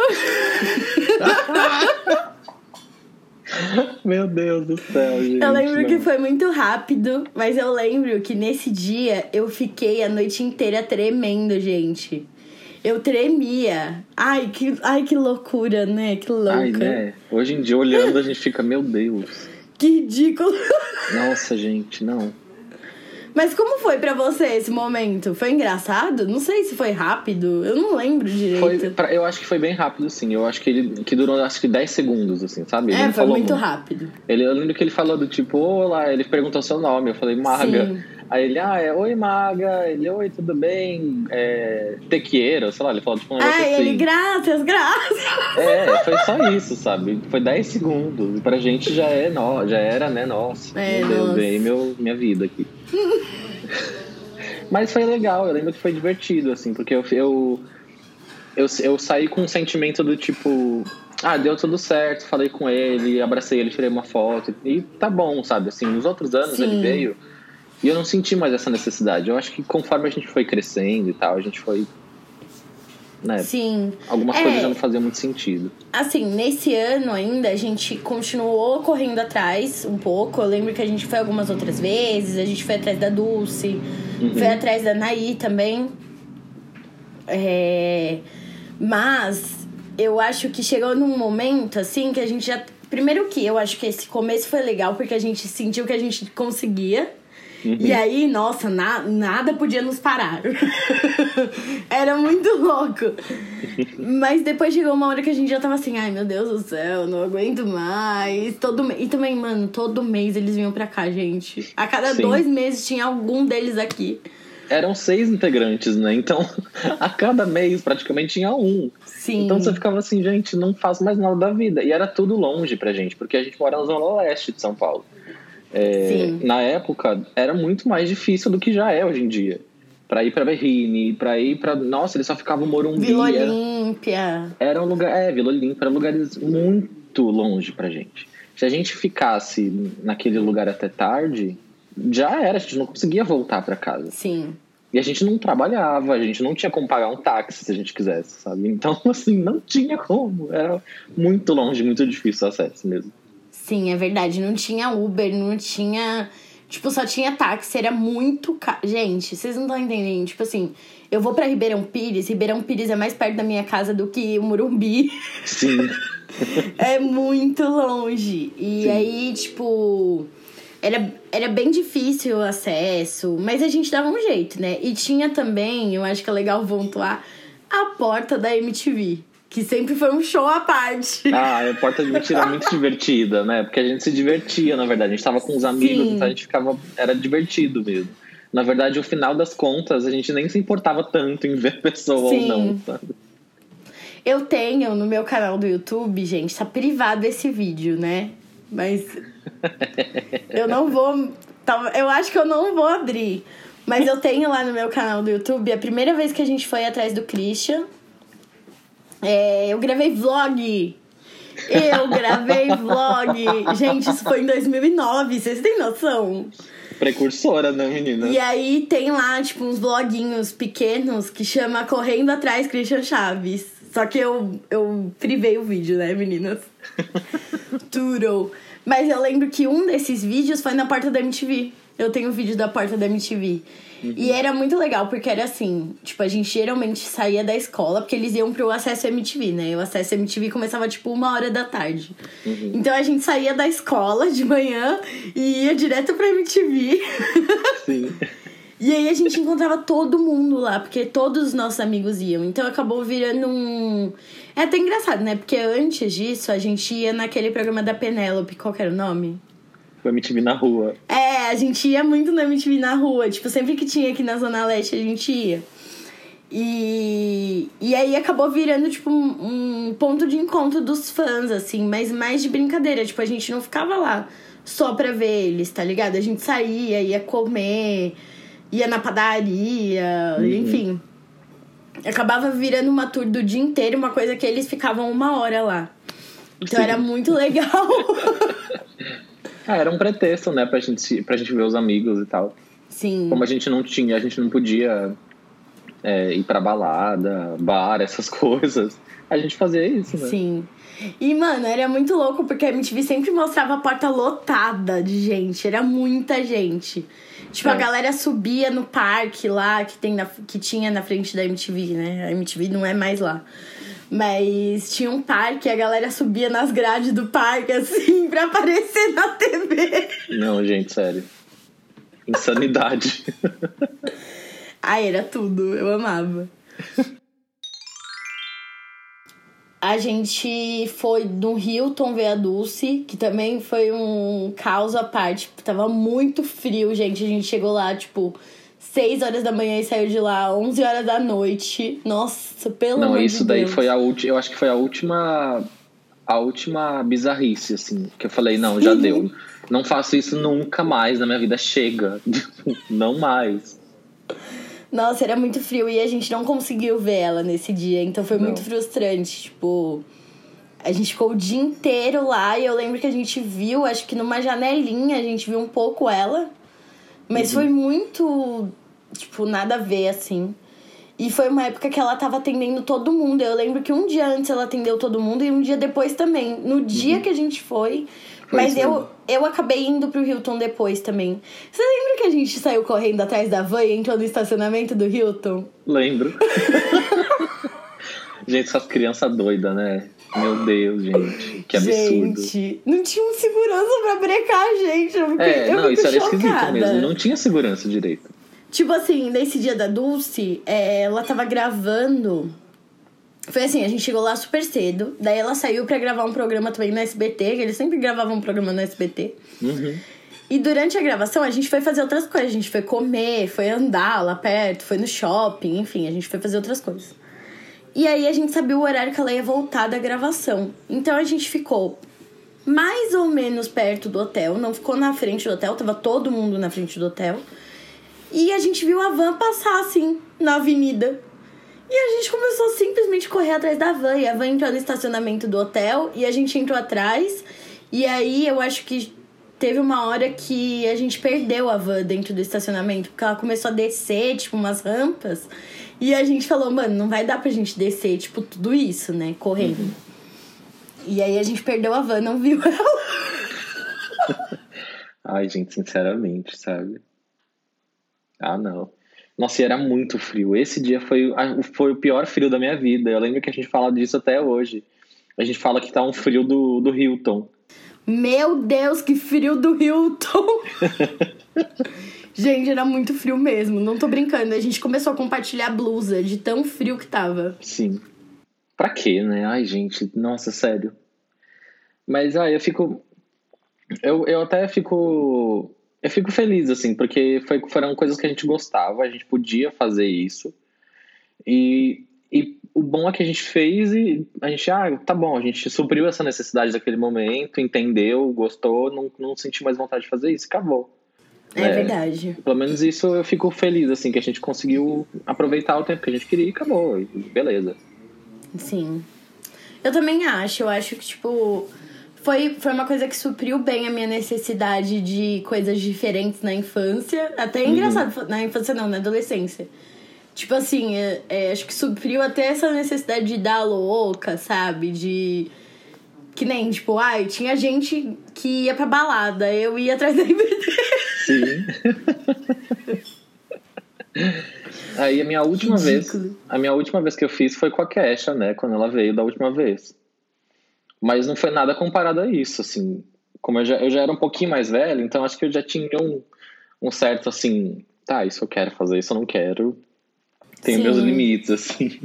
Meu Deus do céu, gente. Eu lembro não. que foi muito rápido, mas eu lembro que nesse dia eu fiquei a noite inteira tremendo, gente. Eu tremia. Ai, que, ai, que loucura, né? Que louca. Ai, né? Hoje em dia, olhando, a gente fica, meu Deus. Que ridículo. Nossa, gente, não. Mas como foi pra você esse momento? Foi engraçado? Não sei se foi rápido. Eu não lembro direito. Foi, pra- eu acho que foi bem rápido, sim. Eu acho que ele que durou acho que 10 segundos, assim, sabe? Ele é, foi falou muito rápido. Ele, eu lembro que ele falou do tipo, olá, ele perguntou seu nome, eu falei, Maga. Sim. Aí ele, ah, é, oi, Maga. Ele, oi, tudo bem? É, te quiero, sei lá, ele falou tipo um negócio Ai, assim. ele, graças, graças. É, foi só isso, sabe? Foi 10 segundos. E pra gente já é, no, já era, né, nossa. É, meu Deus, nossa. ganhei meu, minha vida aqui. Mas foi legal, eu lembro que foi divertido, assim, porque eu, eu, eu, eu saí com um sentimento do tipo, ah, deu tudo certo, falei com ele, abracei ele, tirei uma foto, e tá bom, sabe? Assim, nos outros anos Sim. ele veio e eu não senti mais essa necessidade. Eu acho que conforme a gente foi crescendo e tal, a gente foi. Né, Sim. algumas É. coisas já não faziam muito sentido. Assim, nesse ano ainda, a gente continuou correndo atrás um pouco. Eu lembro que a gente foi algumas outras vezes. A gente foi atrás da Dulce. Uhum. Foi atrás da Naí também. É... Mas eu acho que chegou num momento, assim, que a gente já... Primeiro que eu acho que esse começo foi legal, porque a gente sentiu que a gente conseguia. Uhum. E aí, nossa, na- nada podia nos parar. Era muito louco. Mas depois chegou uma hora que a gente já tava assim, ai meu Deus do céu, não aguento mais. Todo me... E também, mano, todo mês eles vinham pra cá, gente. A cada Sim. dois meses tinha algum deles aqui. Eram seis integrantes, né? Então, a cada mês praticamente tinha um. Sim. Então você ficava assim, gente, não faço mais nada da vida. E era tudo longe pra gente, porque a gente mora na zona oeste de São Paulo. É, na época, era muito mais difícil do que já é hoje em dia. Pra ir pra Berrine, pra ir pra. Nossa, eles só ficavam Morumbi. Vila era- Olímpia. era um lugar, é, Vila Olímpia, eram lugares muito longe pra gente. Se a gente ficasse naquele lugar até tarde, já era, a gente não conseguia voltar pra casa. Sim. E a gente não trabalhava, a gente não tinha como pagar um táxi se a gente quisesse, sabe? Então, assim, não tinha como. Era muito longe, muito difícil o acesso mesmo. Sim, é verdade. Não tinha Uber, não tinha. Tipo, só tinha táxi, era muito caro. Gente, vocês não estão entendendo. Tipo assim, eu vou pra Ribeirão Pires, Ribeirão Pires é mais perto da minha casa do que o Murumbi. Sim. é muito longe. E Sim. aí, tipo. Era, era bem difícil o acesso, mas a gente dava um jeito, né? E tinha também, eu acho que é legal pontuar, a porta da MTV, que sempre foi um show à parte. Ah, a porta de mentira é muito divertida, né? Porque a gente se divertia, na verdade. A gente tava com os amigos, Sim. então a gente ficava. Era divertido mesmo. Na verdade, o final das contas, a gente nem se importava tanto em ver a pessoa Sim. ou não, sabe? Eu tenho no meu canal do YouTube, gente, tá privado esse vídeo, né? Mas eu não vou. tal- Eu acho que eu não vou abrir. Mas eu tenho lá no meu canal do YouTube a primeira vez que a gente foi atrás do Christian. É, eu gravei vlog. Eu gravei vlog. Gente, isso foi em 2009, vocês têm noção? Precursora, né, menina? E aí tem lá, tipo, uns vloguinhos pequenos que chama Correndo Atrás Christian Chaves. Só que eu, eu privei o vídeo, né, meninas? Tudo. Mas eu lembro que um desses vídeos foi na porta da MTV. Eu tenho vídeo da porta da MTV. Uhum. E era muito legal, porque era assim, tipo, a gente geralmente saía da escola, porque eles iam pro acesso MTV, né? O acesso MTV começava, tipo, uma hora da tarde. Uhum. Então a gente saía da escola de manhã e ia direto pra MTV. Sim. e aí a gente encontrava todo mundo lá, porque todos os nossos amigos iam. Então acabou virando um. É até engraçado, né? Porque antes disso a gente ia naquele programa da Penélope, qual era o nome? O MTV na rua. É, a gente ia muito no MTV na rua. Tipo, sempre que tinha aqui na Zona Leste, a gente ia. E, e aí acabou virando, tipo, um, um ponto de encontro dos fãs, assim, mas mais de brincadeira. Tipo, a gente não ficava lá só pra ver eles, tá ligado? A gente saía, ia comer, ia na padaria, uhum. enfim. Acabava virando uma tour do dia inteiro, uma coisa que eles ficavam uma hora lá. Então Sim. era muito legal. Ah, era um pretexto, né, pra gente, pra gente ver os amigos e tal. Sim. Como a gente não tinha, a gente não podia é, ir pra balada, bar, essas coisas. A gente fazia isso, né? Sim. E, mano, era muito louco porque a MTV sempre mostrava a porta lotada de gente. Era muita gente. Tipo, é. a galera subia no parque lá que, tem na, que tinha na frente da MTV, né? A MTV não é mais lá. Mas tinha um parque, a galera subia nas grades do parque, assim, pra aparecer na TV. Não, gente, sério. Insanidade. Ai, era tudo, eu amava. A gente foi no Hilton ver a Dulce, que também foi um caos à parte. Tava muito frio, gente. A gente chegou lá, tipo, 6 horas da manhã e saiu de lá 11 horas da noite. Nossa, pelo Não, amor isso de daí Deus. foi a última. Eu acho que foi a última. A última bizarrice, assim. Que eu falei, não, já deu. Não faço isso nunca mais na minha vida. Chega. não mais. Nossa, era muito frio e a gente não conseguiu ver ela nesse dia. Então foi não. muito frustrante. Tipo. A gente ficou o dia inteiro lá e eu lembro que a gente viu, acho que numa janelinha, a gente viu um pouco ela. Mas uhum. foi muito, tipo, nada a ver, assim. E foi uma época que ela tava atendendo todo mundo. Eu lembro que um dia antes ela atendeu todo mundo e um dia depois também. No dia uhum. que a gente foi. foi mas eu, eu acabei indo pro Hilton depois também. Você lembra que a gente saiu correndo atrás da van e entrou no estacionamento do Hilton? Lembro. gente, essas crianças doidas, né? Meu Deus, gente. Que absurdo. Gente, não tinha um segurança pra brecar a gente. Eu fiquei, é, eu não, isso era esquisito mesmo. Não tinha segurança direito. Tipo assim, nesse dia da Dulce, é, ela tava gravando. Foi assim, a gente chegou lá super cedo. Daí ela saiu pra gravar um programa também no SBT, que eles sempre gravavam um programa no SBT. Uhum. E durante a gravação a gente foi fazer outras coisas. A gente foi comer, foi andar lá perto, foi no shopping, enfim, a gente foi fazer outras coisas. E aí a gente sabia o horário que ela ia voltar da gravação. Então a gente ficou mais ou menos perto do hotel, não ficou na frente do hotel, tava todo mundo na frente do hotel. E a gente viu a van passar assim na avenida. E a gente começou simplesmente a correr atrás da van. E a van entrou no estacionamento do hotel e a gente entrou atrás. E aí eu acho que teve uma hora que a gente perdeu a van dentro do estacionamento, porque ela começou a descer, tipo, umas rampas. E a gente falou, mano, não vai dar pra gente descer, tipo, tudo isso, né? Correndo. Uhum. E aí a gente perdeu a van, não viu ela. Ai, gente, sinceramente, sabe? Ah, não. Nossa, e era muito frio. Esse dia foi, foi o pior frio da minha vida. Eu lembro que a gente fala disso até hoje. A gente fala que tá um frio do, do Hilton. Meu Deus, que frio do Hilton! Gente, era muito frio mesmo, não tô brincando. A gente começou a compartilhar blusa de tão frio que tava. Sim. Pra quê, né? Ai, gente, nossa, sério. Mas, ai, eu fico. Eu, eu até fico. Eu fico feliz, assim, porque foi, foram coisas que a gente gostava, a gente podia fazer isso. E, e o bom é que a gente fez e a gente, ah, tá bom, a gente supriu essa necessidade daquele momento, entendeu, gostou, não, não sentiu mais vontade de fazer isso, acabou. É, é, verdade. Pelo menos isso eu fico feliz, assim, que a gente conseguiu aproveitar o tempo que a gente queria e acabou. Beleza. Sim. Eu também acho. Eu acho que, tipo, foi, foi uma coisa que supriu bem a minha necessidade de coisas diferentes na infância. Até é uhum. engraçado, na infância não, na adolescência. Tipo assim, é, é, acho que supriu até essa necessidade de dar louca, sabe? De Que nem, tipo, ai, tinha gente que ia pra balada, eu ia atrás da RBD. Sim. Aí a minha última Ridículo. vez, a minha última vez que eu fiz foi com a Kesha, né, quando ela veio da última vez. Mas não foi nada comparado a isso, assim. Como eu já, eu já era um pouquinho mais velho, então acho que eu já tinha um, um certo, assim, tá, isso eu quero fazer, isso eu não quero. Tenho Sim. meus limites, assim.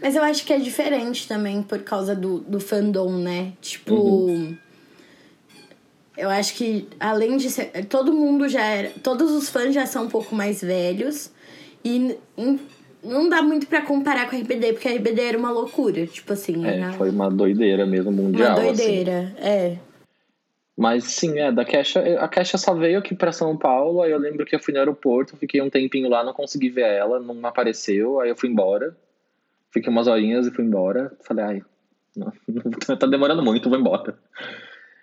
Mas eu acho que é diferente também por causa do, do fandom, né? Tipo. Uhum. Eu acho que além de ser. Todo mundo já era. Todos os fãs já são um pouco mais velhos. E não dá muito pra comparar com a RBD, porque a RBD era uma loucura. Tipo assim, É, era foi uma doideira mesmo, uma mundial, assim. doideira. É. Mas sim, é, da Kesha, a Kesha só veio aqui pra São Paulo, aí eu lembro que eu fui no aeroporto, fiquei um tempinho lá, não consegui ver ela, não apareceu, aí eu fui embora. Fiquei umas horinhas e fui embora. Falei, ai, não, tá demorando muito, vou embora.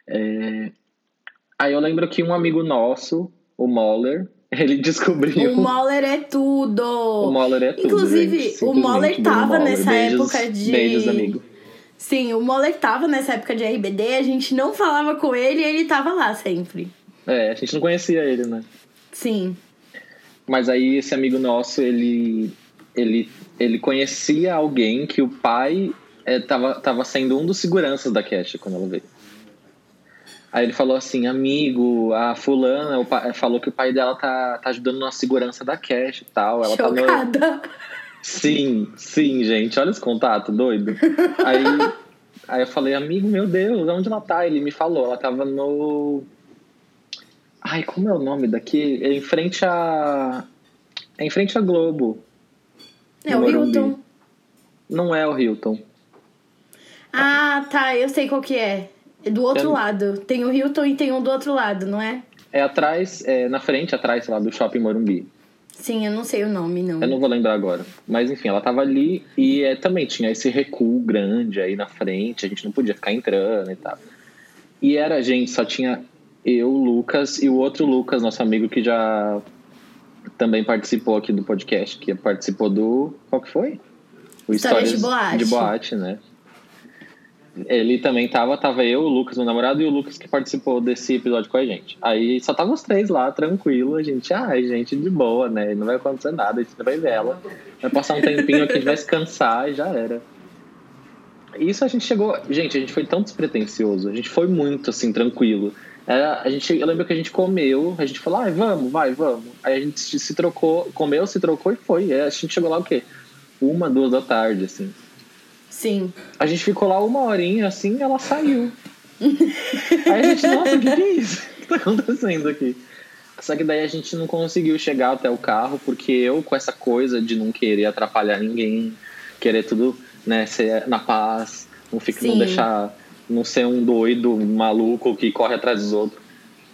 É, Aí eu lembro que um amigo nosso, o Moller, ele descobriu. O Moller é tudo! O Moller é tudo. Inclusive, gente, o Moller tava Moller. nessa Beijos- época de- Beijos, amigo. Sim, o Moller tava nessa época de RBD, a gente não falava com ele e ele tava lá sempre. É, a gente não conhecia ele, né? Sim. Mas aí esse amigo nosso, ele, ele, ele conhecia alguém que o pai é, tava, tava sendo um dos seguranças da Cash quando ela veio. Aí ele falou assim, amigo, a fulana pai, falou que o pai dela tá, tá ajudando na segurança da Cash e tal. Ela tá no, Chocada. Sim, sim, gente. Olha esse contato, doido. Aí, aí eu falei, amigo, meu Deus, onde ela tá? Ele me falou, ela tava no. Ai, como é o nome daqui? É em frente a. É em frente a Globo. É o. Hilton. Não é o Hilton. Ah, tá, eu sei qual que é. É do outro lado. Tem o Hilton e tem um do outro lado, não é? É atrás, é na frente, atrás, lá, do Shopping Morumbi. Sim, eu não sei o nome, não. Eu não vou lembrar agora. Mas enfim, ela tava ali e é, também tinha esse recuo grande aí na frente, a gente não podia ficar entrando e tal. E era, gente, só tinha eu, Lucas e o outro Lucas, nosso amigo que já também participou aqui do podcast, que participou do. Qual que foi? O Histórias de Boate. de Boate, né? Ele também tava, tava eu, o Lucas, meu namorado, e o Lucas que participou desse episódio com a gente. Aí só tava os três lá, tranquilo, a gente, ai, gente, de boa, né? Não vai acontecer nada, a gente vai ver ela. Vai passar um tempinho aqui, a gente vai se cansar e já era. Isso a gente chegou. Gente, a gente foi tão despretensioso, a gente foi muito assim, tranquilo. Era, a gente, eu lembro que a gente comeu, a gente falou, ai, vamos, vai, vamos. Aí a gente se trocou, comeu, se trocou e foi. Aí a gente chegou lá o quê? Uma, duas da tarde, assim. Sim. A gente ficou lá uma horinha assim e ela saiu. Aí a gente, nossa, o que, que é isso? O que tá acontecendo aqui? Só que daí a gente não conseguiu chegar até o carro, porque eu, com essa coisa de não querer atrapalhar ninguém, querer tudo, né, ser na paz, não, fica, não deixar, não ser um doido, um maluco que corre atrás dos outros.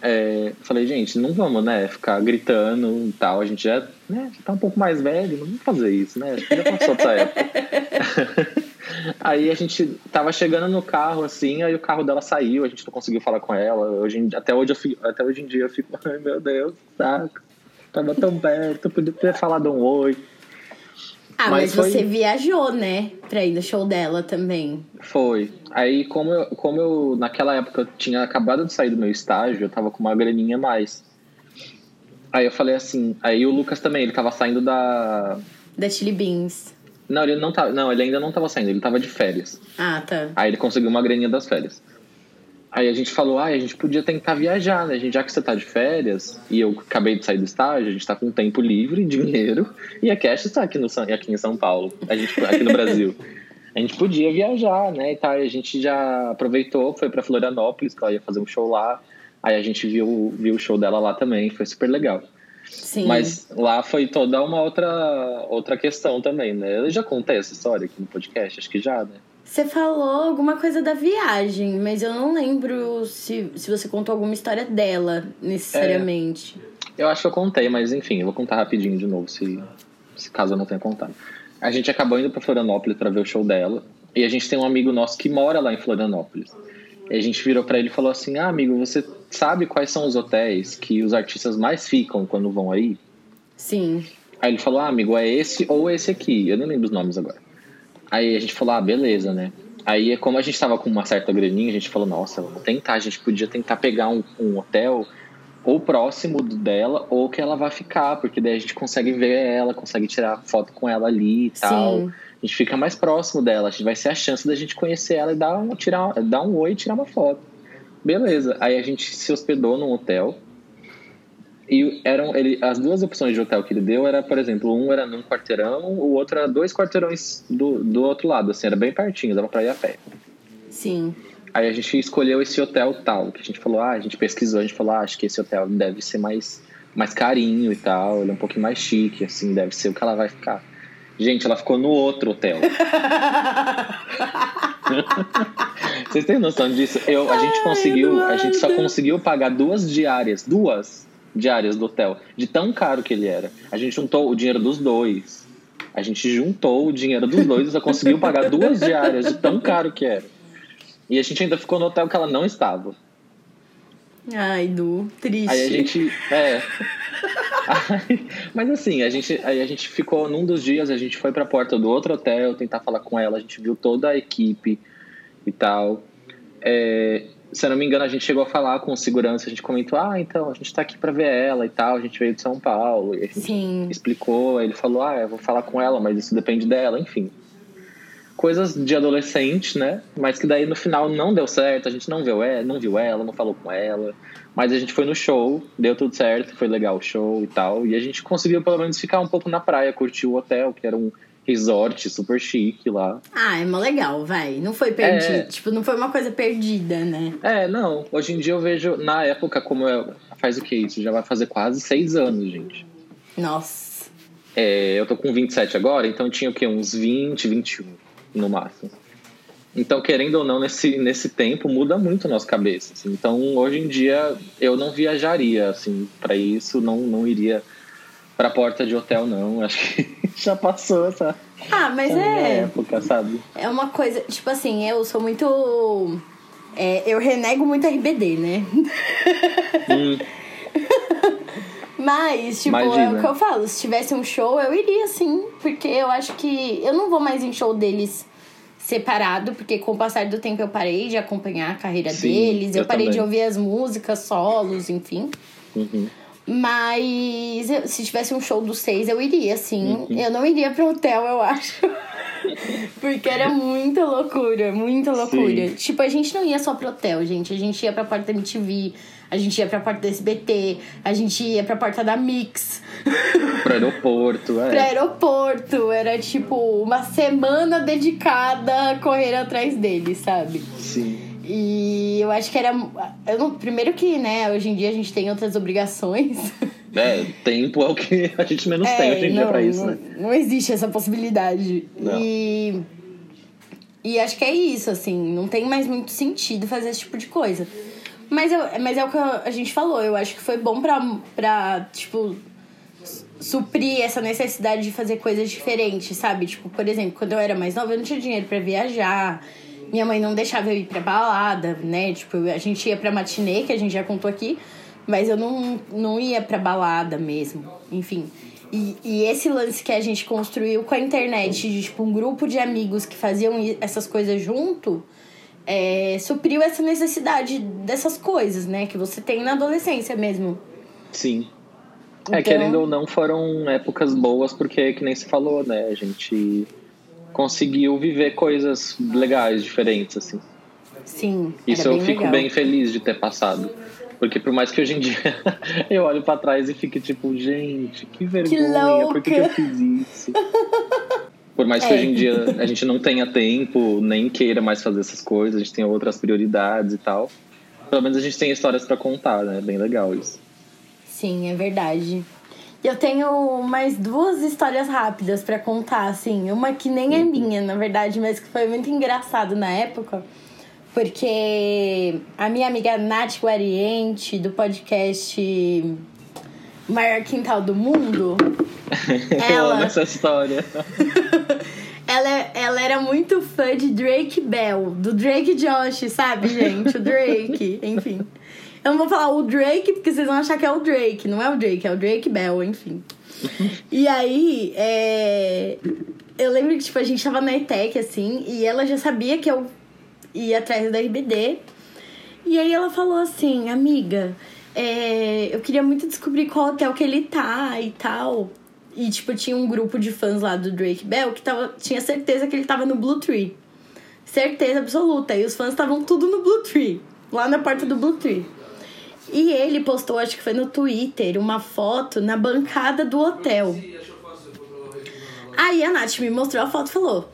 É, falei, gente, não vamos, né, ficar gritando e tal. A gente já, né, já tá um pouco mais velho, não vamos fazer isso, né? Acho que já passou essa época. aí a gente tava chegando no carro, assim, aí o carro dela saiu, a gente não conseguiu falar com ela. Hoje, em- até, hoje eu até hoje em dia eu fico, ai meu Deus, saco. Tava tão perto, podia ter falado um oi. Ah, mas, Mas foi- você viajou, né? Pra ir no show dela também. Foi. Aí, como eu, como eu, naquela época, eu tinha acabado de sair do meu estágio, eu tava com uma graninha a mais. Aí eu falei assim, aí o Lucas também, ele tava saindo da. Da Chili Beans. Não, ele não tava. Não, ele ainda não tava saindo, ele tava de férias. Ah, tá. Aí ele conseguiu uma graninha das férias. Aí a gente falou, ah, a gente podia tentar viajar, né? A gente, já que você tá de férias e eu acabei de sair do estágio, a gente tá com tempo livre, dinheiro, e a Cash está aqui, no, São- aqui em São Paulo, a gente, aqui no Brasil. A gente podia viajar, né? E e a gente já aproveitou, foi pra Florianópolis, que ela ia fazer um show lá. Aí a gente viu, viu o show dela lá também, foi super legal. Sim. Mas lá foi toda uma outra, outra questão também, né? Eu já contei essa história aqui no podcast, acho que já, né? Você falou alguma coisa da viagem, mas eu não lembro se, se você contou alguma história dela, necessariamente. Eu acho que eu contei, mas enfim, eu vou contar rapidinho de novo, se, se caso eu não tenha contado. A gente acabou indo pra Florianópolis pra ver o show dela. E a gente tem um amigo nosso que mora lá em Florianópolis. E a gente virou pra ele e falou assim: Ah, amigo, você sabe quais são os hotéis que os artistas mais ficam quando vão aí? Sim. Aí ele falou: Ah, amigo, é esse ou esse aqui. Eu nem lembro os nomes agora. Aí a gente falou: Ah, beleza, né? Aí, como a gente tava com uma certa graninha, a gente falou, nossa, vamos tentar, a gente podia tentar pegar um, um hotel ou próximo dela, ou que ela vai ficar, porque daí a gente consegue ver ela, consegue tirar foto com ela ali e tal. Sim. A gente fica mais próximo dela, vai ser a chance da gente conhecer ela e dar um, tirar, dar um oi e tirar uma foto. Beleza. Aí a gente se hospedou num hotel. E eram ele, as duas opções de hotel que ele deu era, por exemplo, um era num quarteirão, o outro era dois quarteirões do, do outro lado, assim, era bem pertinho, dava pra ir a pé. Sim. Aí a gente escolheu esse hotel tal, que a gente falou, ah, a gente pesquisou, a gente falou, ah, acho que esse hotel deve ser mais, mais carinho e tal, ele é um pouquinho mais chique, assim, deve ser o que ela vai ficar. Gente, ela ficou no outro hotel. Vocês têm noção disso? Eu, a gente Ai, conseguiu, a gente só Eduardo. conseguiu pagar duas diárias, duas diárias do hotel, de tão caro que ele era. A gente juntou o dinheiro dos dois. A gente juntou o dinheiro dos dois e só conseguiu pagar duas diárias de tão caro que era. E a gente ainda ficou no hotel que ela não estava. Ai, Du, triste. Aí a gente. É. Aí- mas assim, a gente, aí a gente ficou num dos dias, a gente foi pra porta do outro hotel tentar falar com ela, a gente viu toda a equipe e tal. É, se eu não me engano, a gente chegou a falar com o segurança, a gente comentou, ah, então, a gente tá aqui pra ver ela e tal, a gente veio de São Paulo, e a gente Sim. explicou, aí ele falou, ah, eu vou falar com ela, mas isso depende dela, enfim. Coisas de adolescente, né? Mas que daí no final não deu certo, a gente não viu, ela, não viu ela, não falou com ela. Mas a gente foi no show, deu tudo certo, foi legal o show e tal. E a gente conseguiu pelo menos ficar um pouco na praia, curtir o hotel, que era um resort super chique lá. Ah, é mó legal, vai. Não foi perdido. É. Tipo, não foi uma coisa perdida, né? É, não, hoje em dia eu vejo, na época, como eu, faz o que isso? Já vai fazer quase seis anos, gente. Nossa. É, eu tô com 27 agora, então tinha o quê? Uns 20, 21 no máximo. Então, querendo ou não, nesse, nesse tempo muda muito a nossa cabeça. assim. Então, hoje em dia, eu não viajaria assim para isso, não, não iria pra porta de hotel, não. Acho que já passou essa, Ah, mas essa é. época, sabe? É uma coisa. Tipo assim, eu sou muito. é, eu renego muito RBD, né? Hum, Mas, tipo, é Imagina. o que eu falo. Se tivesse um show, eu iria sim. Porque eu acho que. Eu não vou mais em show deles separado, porque com o passar do tempo eu parei de acompanhar a carreira Sim, deles, eu, eu parei de também. ouvir as músicas, solos, enfim. uhum. Mas eu- se tivesse um show dos seis, eu iria, sim. Uhum. Eu não iria pro hotel, eu acho. Porque era muita loucura, muita loucura. Sim. Tipo, a gente não ia só pro hotel, gente. A gente ia pra porta da MTV, a gente ia pra porta da SBT, a gente ia pra porta da Mix, Pro aeroporto, pro é. aeroporto. Era tipo uma semana dedicada a correr atrás deles, sabe? Sim. E eu acho que era. Eu não, primeiro que, né, hoje em dia a gente tem outras obrigações. É, tempo é o que a gente menos tem hoje em dia não, pra isso, não, né? não existe essa possibilidade. Não. E. E acho que é isso, assim. Não tem mais muito sentido fazer esse tipo de coisa. Mas, eu, mas é o que a gente falou. Eu acho que foi bom pra, pra tipo, suprir essa necessidade de fazer coisas diferentes, sabe? Tipo, por exemplo, quando eu era mais nova, eu não tinha dinheiro pra viajar. Minha mãe não deixava eu ir pra balada, né? Tipo, a gente ia pra matinê, que a gente já contou aqui. Mas eu não, não ia pra balada mesmo. Enfim. E, e esse lance que a gente construiu com a internet, de tipo, um grupo de amigos que faziam essas coisas junto, é, supriu essa necessidade dessas coisas, né? Que você tem na adolescência mesmo. Sim. É, Então- querendo ou não, foram épocas boas, porque, que nem se falou, né? A gente conseguiu viver coisas legais, diferentes, assim. Sim. Isso eu fico legal. bem feliz de ter passado. Porque por mais que hoje em dia eu olho pra trás e fique tipo, gente, que vergonha, por que, que eu fiz isso? Por mais que É. hoje em dia a gente não tenha tempo, nem queira mais fazer essas coisas, a gente tem outras prioridades e tal. Pelo menos a gente tem histórias pra contar, né? Bem legal isso. Sim, é verdade. Eu tenho mais duas histórias rápidas pra contar, assim. Uma que nem é minha, na verdade, mas que foi muito engraçado na época. Porque a minha amiga Nath Guariente, do podcast Maior Quintal do Mundo, Eu Ela- amo essa história. ela, ela era muito fã de Drake Bell, do Drake Josh, sabe, gente? O Drake, enfim. Eu não vou falar o Drake, porque vocês vão achar que é o Drake. Não é o Drake, é o Drake Bell, enfim. E aí, é... eu lembro que, tipo, a gente tava na ETEC, assim, e ela já sabia que eu ia atrás da RBD. E aí ela falou assim, amiga, é, eu queria muito descobrir qual hotel que ele tá e tal. E, tipo, tinha um grupo de fãs lá do Drake Bell que tava, tinha certeza que ele tava no Blue Tree. Certeza absoluta. E os fãs estavam tudo no Blue Tree. Lá na porta do Blue Tree. E ele postou, acho que foi no Twitter, uma foto na bancada do hotel. Aí a Nath me mostrou a foto e falou: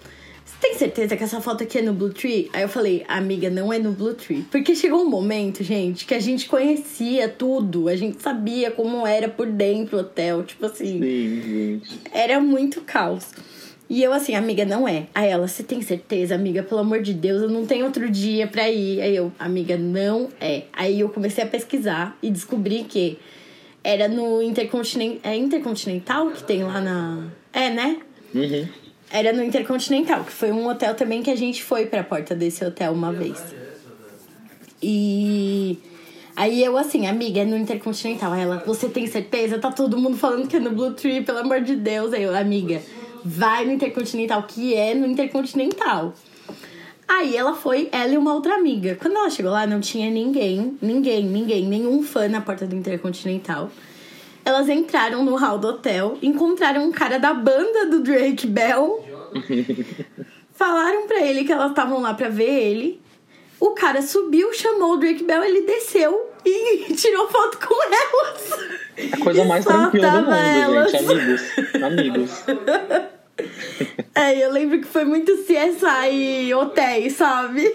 tem certeza que essa foto aqui é no Blue Tree? Aí eu falei: Amiga, não é no Blue Tree. Porque chegou um momento, gente, que a gente conhecia tudo, a gente sabia como era por dentro o hotel. Tipo assim. Sim, gente. Era muito caos. E eu assim, amiga, não é. Aí ela, você tem certeza, amiga? Pelo amor de Deus, eu não tenho outro dia pra ir. Aí eu, amiga, não é. Aí eu comecei a pesquisar e descobri que era no Intercontinental. É Intercontinental que tem lá na. É, né? Uhum. Era no Intercontinental, que foi um hotel também que a gente foi pra porta desse hotel uma vez. E. Aí eu assim, amiga, é no Intercontinental. Aí ela, você tem certeza? Tá todo mundo falando que é no Blue Tree, pelo amor de Deus. Aí eu, amiga, vai no Intercontinental, que é no Intercontinental. Aí ela foi, ela e uma outra amiga. Quando ela chegou lá, não tinha ninguém, ninguém, ninguém, nenhum fã na porta do Intercontinental. Elas entraram no hall do hotel, encontraram um cara da banda do Drake Bell. falaram pra ele que elas estavam lá pra ver ele. O cara subiu, chamou o Drake Bell, ele desceu e tirou foto com elas. A coisa mais tranquila do mundo, elas. gente. Amigos. Amigos. É, eu lembro que foi muito CSI hotéis, sabe?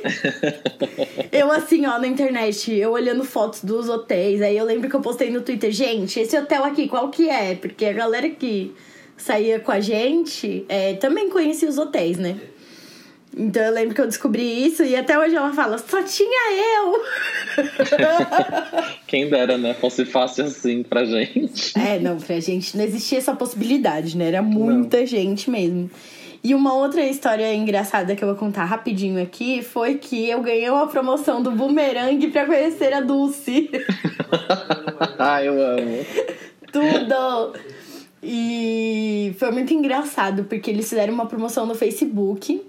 eu assim, ó, na internet, eu olhando fotos dos hotéis, aí eu lembro que eu postei no Twitter, gente, esse hotel aqui, qual que é? Porque a galera que saía com a gente é, também conhecia os hotéis, né? Então eu lembro que eu descobri isso e até hoje ela fala, só tinha eu! Quem dera, né? Fosse fácil assim pra gente. É, não, pra gente não existia essa possibilidade, né? Era muita gente mesmo. E uma outra história engraçada que eu vou contar rapidinho aqui foi que eu ganhei uma promoção do Boomerang pra conhecer a Dulce. ah, eu amo. Tudo! E foi muito engraçado, porque eles fizeram uma promoção no Facebook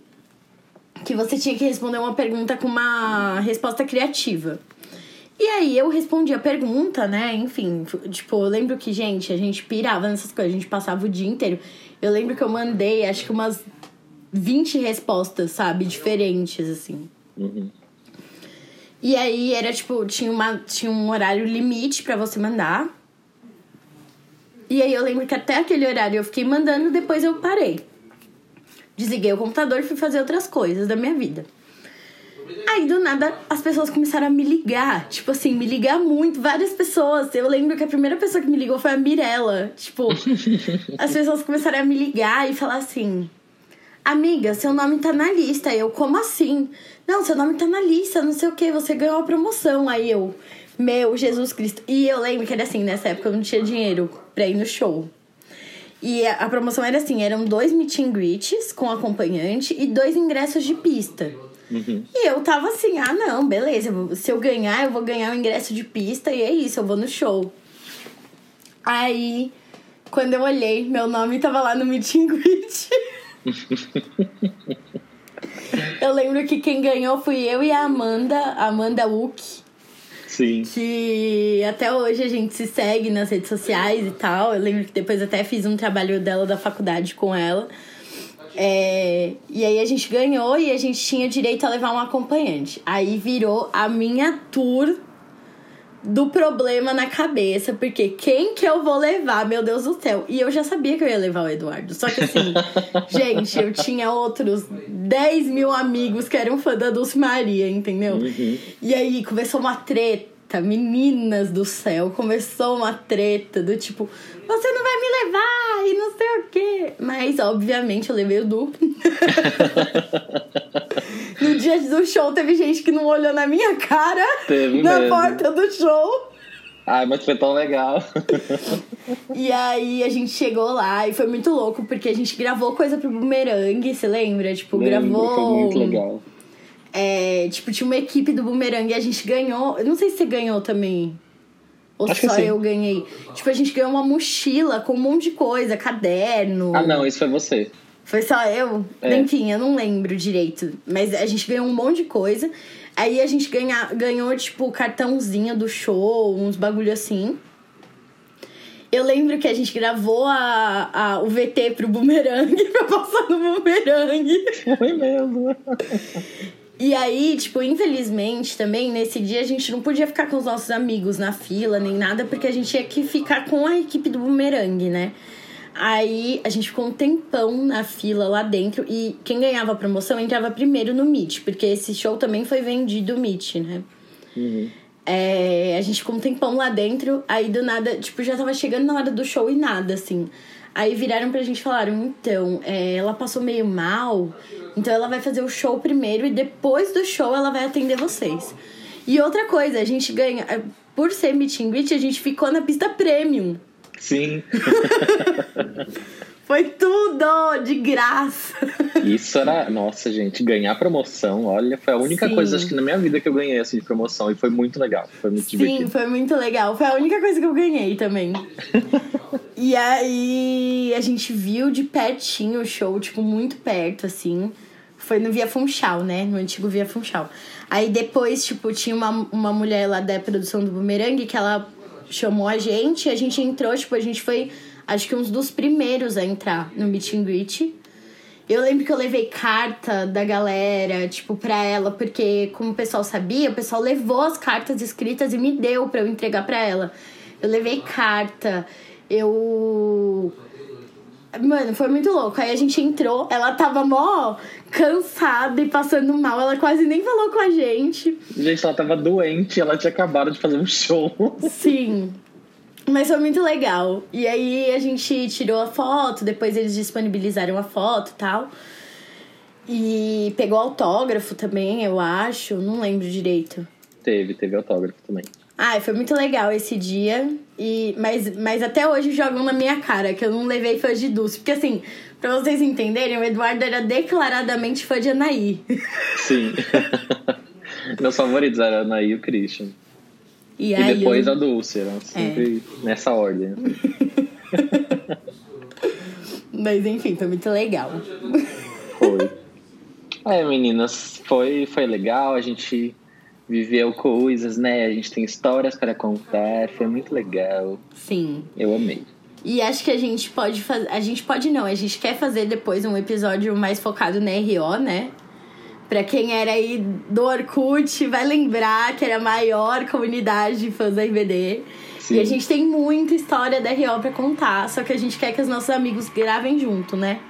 que você tinha que responder uma pergunta com uma resposta criativa. E aí eu respondi a pergunta, né? Enfim, tipo, eu lembro que, gente, a gente pirava nessas coisas, a gente passava o dia inteiro. Eu lembro que eu mandei, acho que umas 20 respostas, sabe? Diferentes, assim. Uhum. E aí era tipo, tinha, uma, tinha um horário limite pra você mandar. E aí eu lembro que até aquele horário eu fiquei mandando, depois eu parei. Desliguei o computador e fui fazer outras coisas da minha vida. Aí do nada as pessoas começaram a me ligar. Tipo assim, me ligar muito. Várias pessoas. Eu lembro que a primeira pessoa que me ligou foi a Mirella. Tipo, as pessoas começaram a me ligar e falar assim: Amiga, seu nome tá na lista. Eu, como assim? Não, seu nome tá na lista, não sei o que, você ganhou a promoção. Aí eu, meu Jesus Cristo. E eu lembro que era assim, nessa época eu não tinha dinheiro pra ir no show. E a a promoção era assim: eram dois meet and greets com acompanhante e dois ingressos de pista. Uhum. E eu tava assim, ah não, beleza, se eu ganhar, eu vou ganhar o ingresso de pista e é isso, eu vou no show. Aí, quando eu olhei, meu nome tava lá no meet and greet. eu lembro que quem ganhou fui eu e a Amanda, Amanda Wook, Sim. que até hoje a gente se segue nas redes sociais e tal. Eu lembro que depois até fiz um trabalho dela da faculdade com ela. É, e aí a gente ganhou e a gente tinha direito a levar um acompanhante. Aí virou a minha tour do problema na cabeça, porque quem que eu vou levar, meu Deus do céu? E eu já sabia que eu ia levar o Eduardo. Só que assim, gente, eu tinha outros 10 mil amigos que eram fã da Dulce Maria, entendeu? Uhum. E aí começou uma treta, meninas do céu, começou uma treta do tipo, você não vai me levar e não sei o quê. Mas, obviamente, eu levei o Du. no dia do show, teve gente que não olhou na minha cara Teve na mesmo. porta do show. Ai, mas foi tão legal. E aí a gente chegou lá e foi muito louco, porque a gente gravou coisa pro Boomerang, você lembra? Tipo, Lembro, gravou. Foi muito legal. É, tipo, tinha uma equipe do Boomerang e a gente ganhou. Eu não sei se você ganhou também. Ou Acho só eu ganhei. Tipo, a gente ganhou uma mochila com um monte de coisa, caderno. Ah, não, isso foi você. Foi só eu? É. Enfim, eu não lembro direito. Mas a gente ganhou um monte de coisa. Aí a gente ganha, ganhou, tipo, cartãozinho do show, uns bagulho assim. Eu lembro que a gente gravou a, a, o VT pro Boomerang pra passar no Boomerang. Foi mesmo. E aí, tipo, infelizmente também, nesse dia a gente não podia ficar com os nossos amigos na fila nem nada, porque a gente tinha que ficar com a equipe do Boomerang, né? Aí a gente ficou um tempão na fila lá dentro e quem ganhava a promoção entrava primeiro no Meet, porque esse show também foi vendido Meet, né? Uhum. É, a gente ficou um tempão lá dentro, aí do nada, tipo, já tava chegando na hora do show e nada, assim. Aí viraram pra gente e falaram, então, é, ela passou meio mal, então ela vai fazer o show primeiro e depois do show ela vai atender vocês. E outra coisa, a gente ganha. é, Por ser meet and greet, a gente ficou na pista premium. Sim. Foi tudo de graça. Isso era. Nossa, gente, ganhar promoção, olha, foi a única Sim. coisa, acho que na minha vida que eu ganhei assim de promoção e foi muito legal. Foi muito Sim, divertido. foi muito legal. Foi a única coisa que eu ganhei também. e aí a gente viu de pertinho o show, tipo, muito perto, assim. Foi no Via Funchal, né? No antigo Via Funchal. Aí depois, tipo, tinha uma, uma mulher lá da produção do Boomerang que ela chamou a gente. A gente entrou, tipo, a gente foi, acho que uns dos primeiros a entrar no Meet and Greet. Eu lembro que eu levei carta da galera, tipo, pra ela, porque como o pessoal sabia, o pessoal levou as cartas escritas e me deu pra eu entregar pra ela. Eu levei carta, eu. Mano, foi muito louco. Aí a gente entrou, ela tava mó cansada e passando mal, ela quase nem falou com a gente. Gente, ela tava doente, ela tinha acabado de fazer um show. Sim. Mas foi muito legal. E aí a gente tirou a foto, depois eles disponibilizaram a foto e tal. E pegou autógrafo também, eu acho. Não lembro direito. Teve, teve autógrafo também. Ah, foi muito legal esse dia. E, mas, mas até hoje jogam na minha cara que eu não levei fãs de Dulce. Porque assim, pra vocês entenderem, o Eduardo era declaradamente fã de Anaí. Sim. Meus favoritos eram a Anaí e o Christian. E, E depois eu- a Dulce, eram sempre nessa ordem. Mas enfim, foi muito legal. Foi. É, meninas, foi, foi legal, a gente viveu coisas, né? A gente tem histórias para contar, foi muito legal. Sim. Eu amei. E acho que a gente pode fazer. A gente pode não, a gente quer fazer depois um episódio mais focado na RO, né? Pra quem era aí do Orkut, vai lembrar que era a maior comunidade de fãs da RBD. Sim. E a gente tem muita história da RO pra contar, só que a gente quer que os nossos amigos gravem junto, né?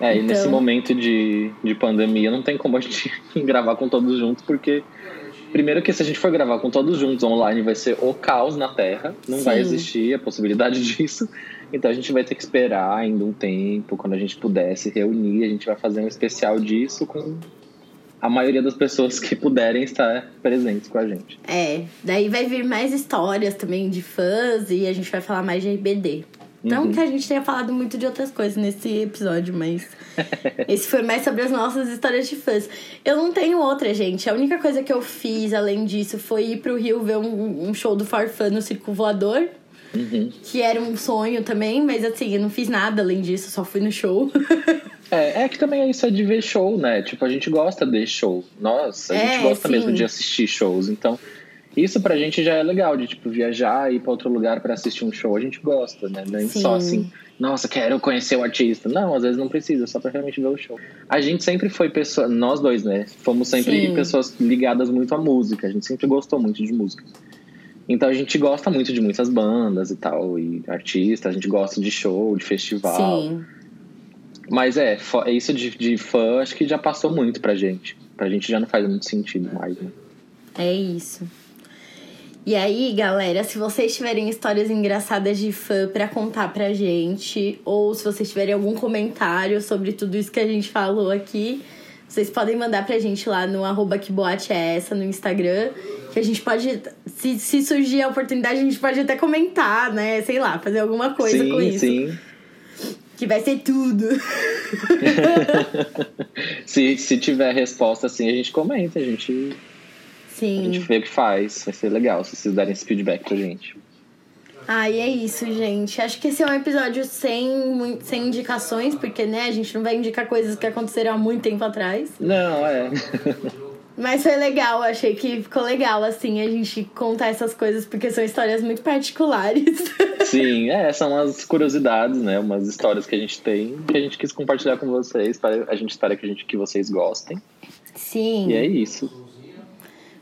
É, e nesse Então- momento de, de pandemia não tem como a gente gravar com todos juntos, porque primeiro que se a gente for gravar com todos juntos online vai ser o caos na Terra, não vai Sim. existir a possibilidade disso. Então a gente vai ter que esperar ainda um tempo, quando a gente puder se reunir, a gente vai fazer um especial disso com a maioria das pessoas que puderem estar presentes com a gente. É, daí vai vir mais histórias também de fãs e a gente vai falar mais de RBD. Não Uhum. que a gente tenha falado muito de outras coisas nesse episódio, mas esse foi mais sobre as nossas histórias de fãs. Eu não tenho outra, gente. A única coisa que eu fiz além disso foi ir pro Rio ver um, um show do Farfã no Circo Voador, Uhum. que era um sonho também, mas assim, eu não fiz nada além disso, só fui no show. É, é que também é isso é de ver show, né? Tipo, a gente gosta de show. Nossa, a É, gente gosta sim. mesmo de assistir shows. Então, isso pra gente já é legal, de tipo, viajar e ir pra outro lugar pra assistir um show, a gente gosta, né? Nem Sim. só assim, nossa, quero conhecer o artista. Não, às vezes não precisa, só pra realmente ver o show. A gente sempre foi pessoa, nós dois, né? Fomos sempre Sim. pessoas ligadas muito à música, a gente sempre gostou muito de música. Então a gente gosta muito de muitas bandas e tal, e artistas, a gente gosta de show, de festival. Sim. Mas é, fo- isso de, de fã acho que já passou muito pra gente. Pra gente já não faz muito sentido mais, né? É isso. E aí, galera, se vocês tiverem histórias engraçadas de fã pra contar pra gente, ou se vocês tiverem algum comentário sobre tudo isso que a gente falou aqui, vocês podem mandar pra gente lá no arroba que boate é essa no Instagram. Que a gente pode, se, se surgir a oportunidade, a gente pode até comentar, né? Sei lá, fazer alguma coisa sim, com isso. sim. Que vai ser tudo. Se, se tiver resposta assim, a gente comenta, a gente, a gente Sim. vê o que faz. Vai ser legal se vocês derem esse feedback pra gente. Ai, é isso, gente. Acho que esse é um episódio sem, sem indicações, porque, né, a gente não vai indicar coisas que aconteceram há muito tempo atrás. Não, é. Mas foi legal, achei que ficou legal, assim, a gente contar essas coisas, porque são histórias muito particulares. Sim, é, são as curiosidades, né? Umas histórias que a gente tem, que a gente quis compartilhar com vocês. A gente espera que, a gente, que vocês gostem. Sim. E é isso.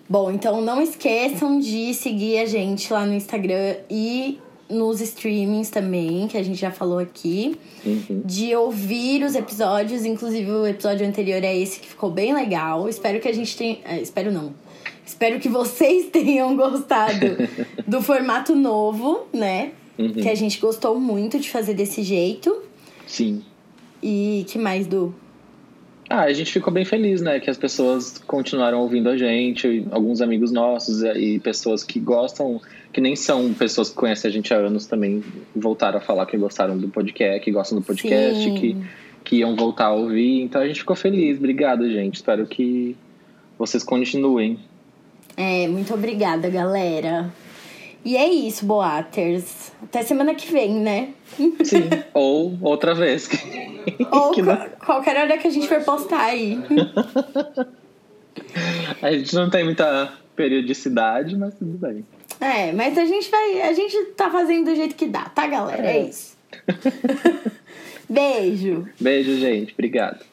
Bom, então não esqueçam de seguir a gente lá no Instagram e nos streamings também, que a gente já falou aqui. Uhum. De ouvir os episódios, inclusive o episódio anterior é esse que ficou bem legal. Espero que a gente tenha. É, espero não. Espero que vocês tenham gostado do formato novo, né? Uhum. Que a gente gostou muito de fazer desse jeito. Sim. E que mais, Du? Ah, a gente ficou bem feliz, né? Que as pessoas continuaram ouvindo a gente, alguns amigos nossos e pessoas que gostam, que nem são pessoas que conhecem a gente há anos também, voltaram a falar que gostaram do podcast, que gostam do podcast, Sim. que, que iam voltar a ouvir. Então a gente ficou feliz. Obrigado, gente. Espero que vocês continuem. É, muito obrigada, galera. E é isso, Boaters. Até semana que vem, né? Sim. Ou outra vez. Ou qual- qualquer hora que a gente for postar aí. A gente não tem muita periodicidade, mas tudo bem. É, mas a gente vai. A gente tá fazendo do jeito que dá, tá, galera? É É. isso. Beijo. Beijo, gente. Obrigado.